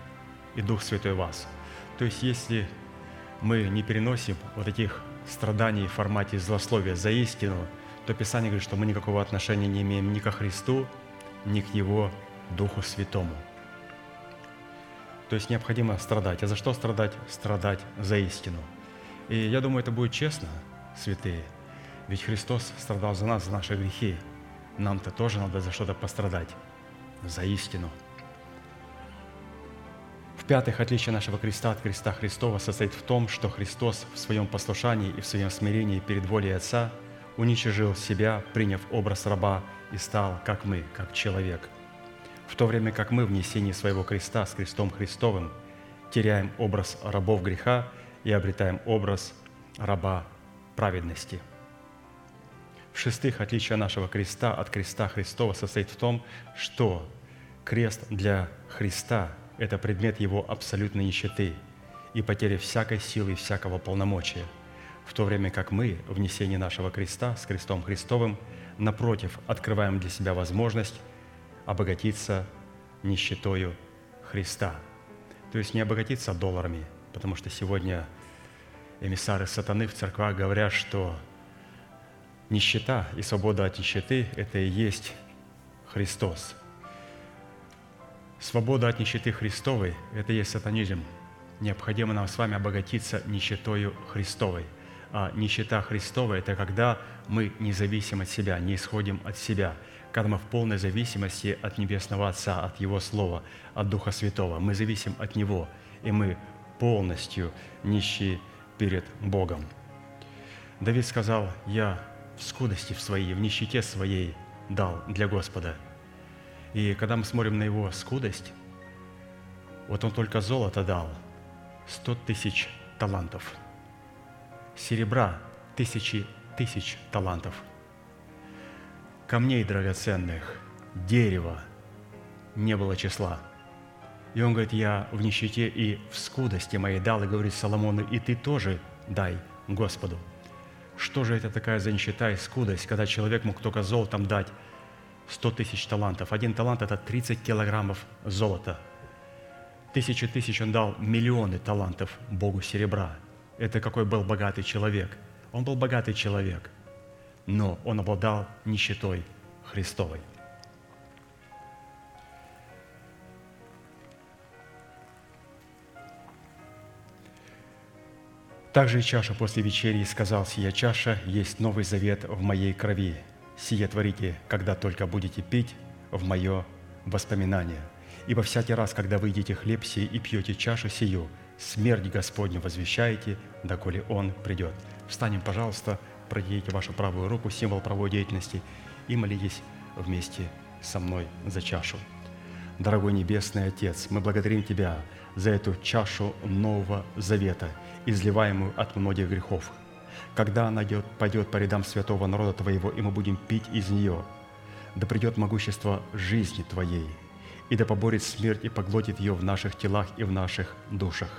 и Дух Святой вас. То есть, если мы не переносим вот этих страданий в формате злословия за истину, то Писание говорит, что мы никакого отношения не имеем ни ко Христу, ни к Его Духу Святому. То есть необходимо страдать. А за что страдать? Страдать за истину. И я думаю, это будет честно, святые. Ведь Христос страдал за нас, за наши грехи. Нам-то тоже надо за что-то пострадать. За истину. В-пятых, отличие нашего креста от креста Христова состоит в том, что Христос в своем послушании и в своем смирении перед волей Отца уничижил себя, приняв образ раба и стал, как мы, как человек. В то время как мы в несении своего креста с крестом Христовым теряем образ рабов греха и обретаем образ раба праведности – в-шестых, отличие нашего креста от креста Христова состоит в том, что крест для Христа – это предмет Его абсолютной нищеты и потери всякой силы и всякого полномочия, в то время как мы в несении нашего креста с крестом Христовым, напротив, открываем для себя возможность обогатиться нищетою Христа. То есть не обогатиться долларами, потому что сегодня эмиссары сатаны в церквах говорят, что нищета и свобода от нищеты – это и есть Христос. Свобода от нищеты Христовой – это и есть сатанизм. Необходимо нам с вами обогатиться нищетою Христовой. А нищета Христова – это когда мы не зависим от себя, не исходим от себя, когда мы в полной зависимости от Небесного Отца, от Его Слова, от Духа Святого. Мы зависим от Него, и мы полностью нищие перед Богом. Давид сказал, «Я в скудости в своей, в нищете своей дал для Господа. И когда мы смотрим на его скудость, вот он только золото дал, 100 тысяч талантов, серебра тысячи тысяч талантов, камней драгоценных, дерева не было числа. И он говорит, я в нищете и в скудости моей дал, и говорит Соломону, и ты тоже дай Господу – что же это такая за нищета и скудость, когда человек мог только золотом дать 100 тысяч талантов? Один талант – это 30 килограммов золота. Тысячи тысяч он дал миллионы талантов Богу серебра. Это какой был богатый человек. Он был богатый человек, но он обладал нищетой Христовой – Также и чаша после вечери сказал, «Сия чаша есть новый завет в моей крови. Сие творите, когда только будете пить в мое воспоминание. Ибо всякий раз, когда вы едите хлеб сей и пьете чашу сию, смерть Господню возвещаете, доколе Он придет». Встанем, пожалуйста, продейте вашу правую руку, символ правой деятельности, и молитесь вместе со мной за чашу. Дорогой Небесный Отец, мы благодарим Тебя за эту чашу Нового Завета – изливаемую от многих грехов. Когда она идет, пойдет по рядам святого народа Твоего, и мы будем пить из нее, да придет могущество жизни Твоей, и да поборет смерть и поглотит ее в наших телах и в наших душах.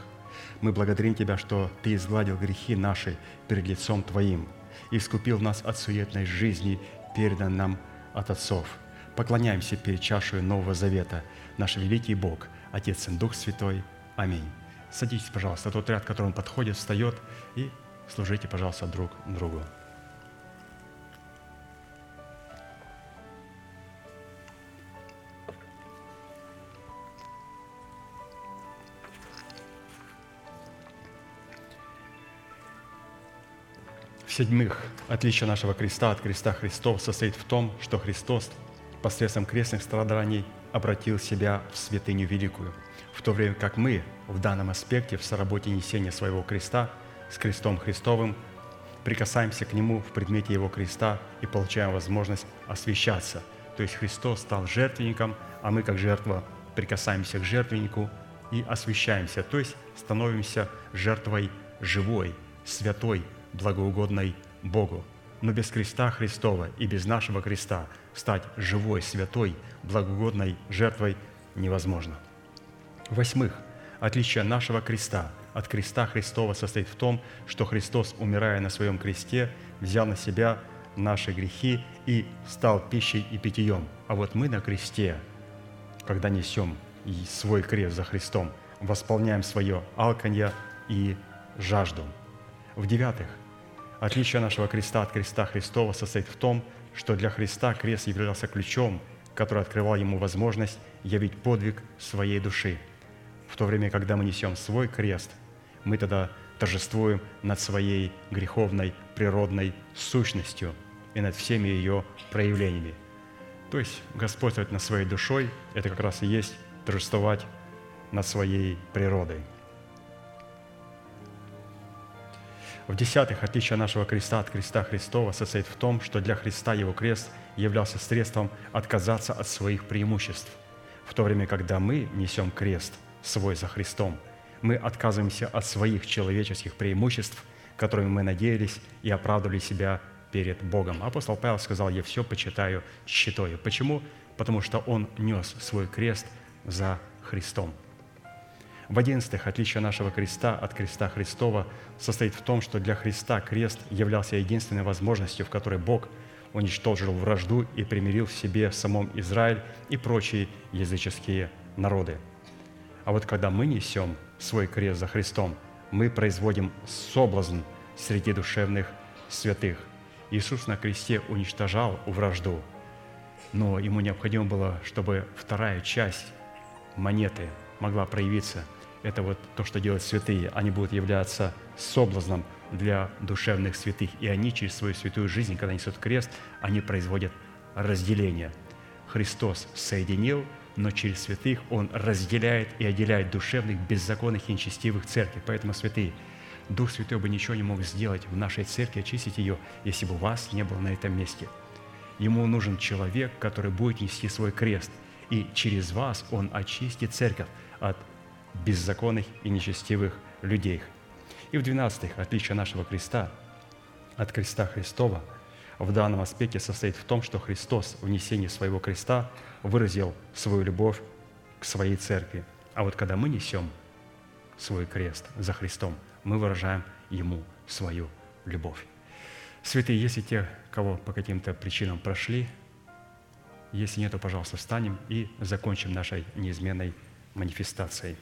Мы благодарим Тебя, что Ты изгладил грехи наши перед лицом Твоим и искупил нас от суетной жизни, передан нам от отцов. Поклоняемся перед чашей Нового Завета, наш великий Бог, Отец и Дух Святой. Аминь. Садитесь, пожалуйста, тот ряд, к которому подходит, встает, и служите, пожалуйста, друг другу. В-седьмых, отличие нашего креста от креста Христов состоит в том, что Христос посредством крестных страданий обратил себя в святыню великую, в то время как мы в данном аспекте в соработе несения своего креста с крестом Христовым прикасаемся к Нему в предмете Его креста и получаем возможность освящаться. То есть Христос стал жертвенником, а мы как жертва прикасаемся к жертвеннику и освящаемся, то есть становимся жертвой живой, святой, благоугодной Богу. Но без креста Христова и без нашего креста стать живой, святой, благоугодной жертвой невозможно. Восьмых, отличие нашего креста от креста Христова состоит в том, что Христос, умирая на своем кресте, взял на себя наши грехи и стал пищей и питьем. А вот мы на кресте, когда несем свой крест за Христом, восполняем свое алканье и жажду. В-девятых, отличие нашего креста от креста Христова состоит в том, что для Христа крест являлся ключом, который открывал ему возможность явить подвиг своей души. В то время, когда мы несем свой крест, мы тогда торжествуем над своей греховной природной сущностью и над всеми ее проявлениями. То есть господствовать над своей душой – это как раз и есть торжествовать над своей природой. В-десятых, отличие нашего креста от креста Христова состоит в том, что для Христа его крест являлся средством отказаться от своих преимуществ, в то время, когда мы несем крест свой за Христом, мы отказываемся от своих человеческих преимуществ, которыми мы надеялись и оправдывали себя перед Богом. Апостол Павел сказал, «Я все почитаю щитою». Почему? Потому что он нес свой крест за Христом – в одиннадцатых, отличие нашего креста от креста Христова состоит в том, что для Христа крест являлся единственной возможностью, в которой Бог уничтожил вражду и примирил в себе самом Израиль и прочие языческие народы. А вот когда мы несем свой крест за Христом, мы производим соблазн среди душевных святых. Иисус на кресте уничтожал вражду, но ему необходимо было, чтобы вторая часть монеты могла проявиться – это вот то, что делают святые. Они будут являться соблазном для душевных святых. И они через свою святую жизнь, когда несут крест, они производят разделение. Христос соединил, но через святых Он разделяет и отделяет душевных, беззаконных и нечестивых церкви. Поэтому, святые, Дух Святой бы ничего не мог сделать в нашей церкви, очистить ее, если бы вас не было на этом месте. Ему нужен человек, который будет нести свой крест, и через вас Он очистит церковь от беззаконных и нечестивых людей. И в 12 отличие нашего креста от креста Христова в данном аспекте состоит в том, что Христос в несении своего креста выразил свою любовь к своей церкви. А вот когда мы несем свой крест за Христом, мы выражаем Ему свою любовь. Святые, если те, кого по каким-то причинам прошли, если нет, то, пожалуйста, встанем и закончим нашей неизменной манифестацией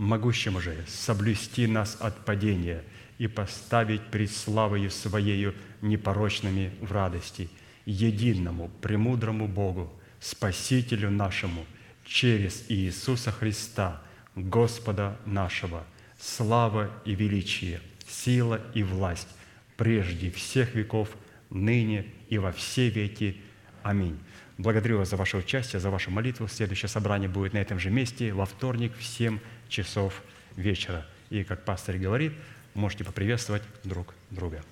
могущему же соблюсти нас от падения и поставить пред славою Своею непорочными в радости, единому, премудрому Богу, Спасителю нашему, через Иисуса Христа, Господа нашего, слава и величие, сила и власть, прежде всех веков, ныне и во все веки. Аминь. Благодарю вас за ваше участие, за вашу молитву. Следующее собрание будет на этом же месте во вторник в 7 часов вечера. И, как пастор говорит, можете поприветствовать друг друга.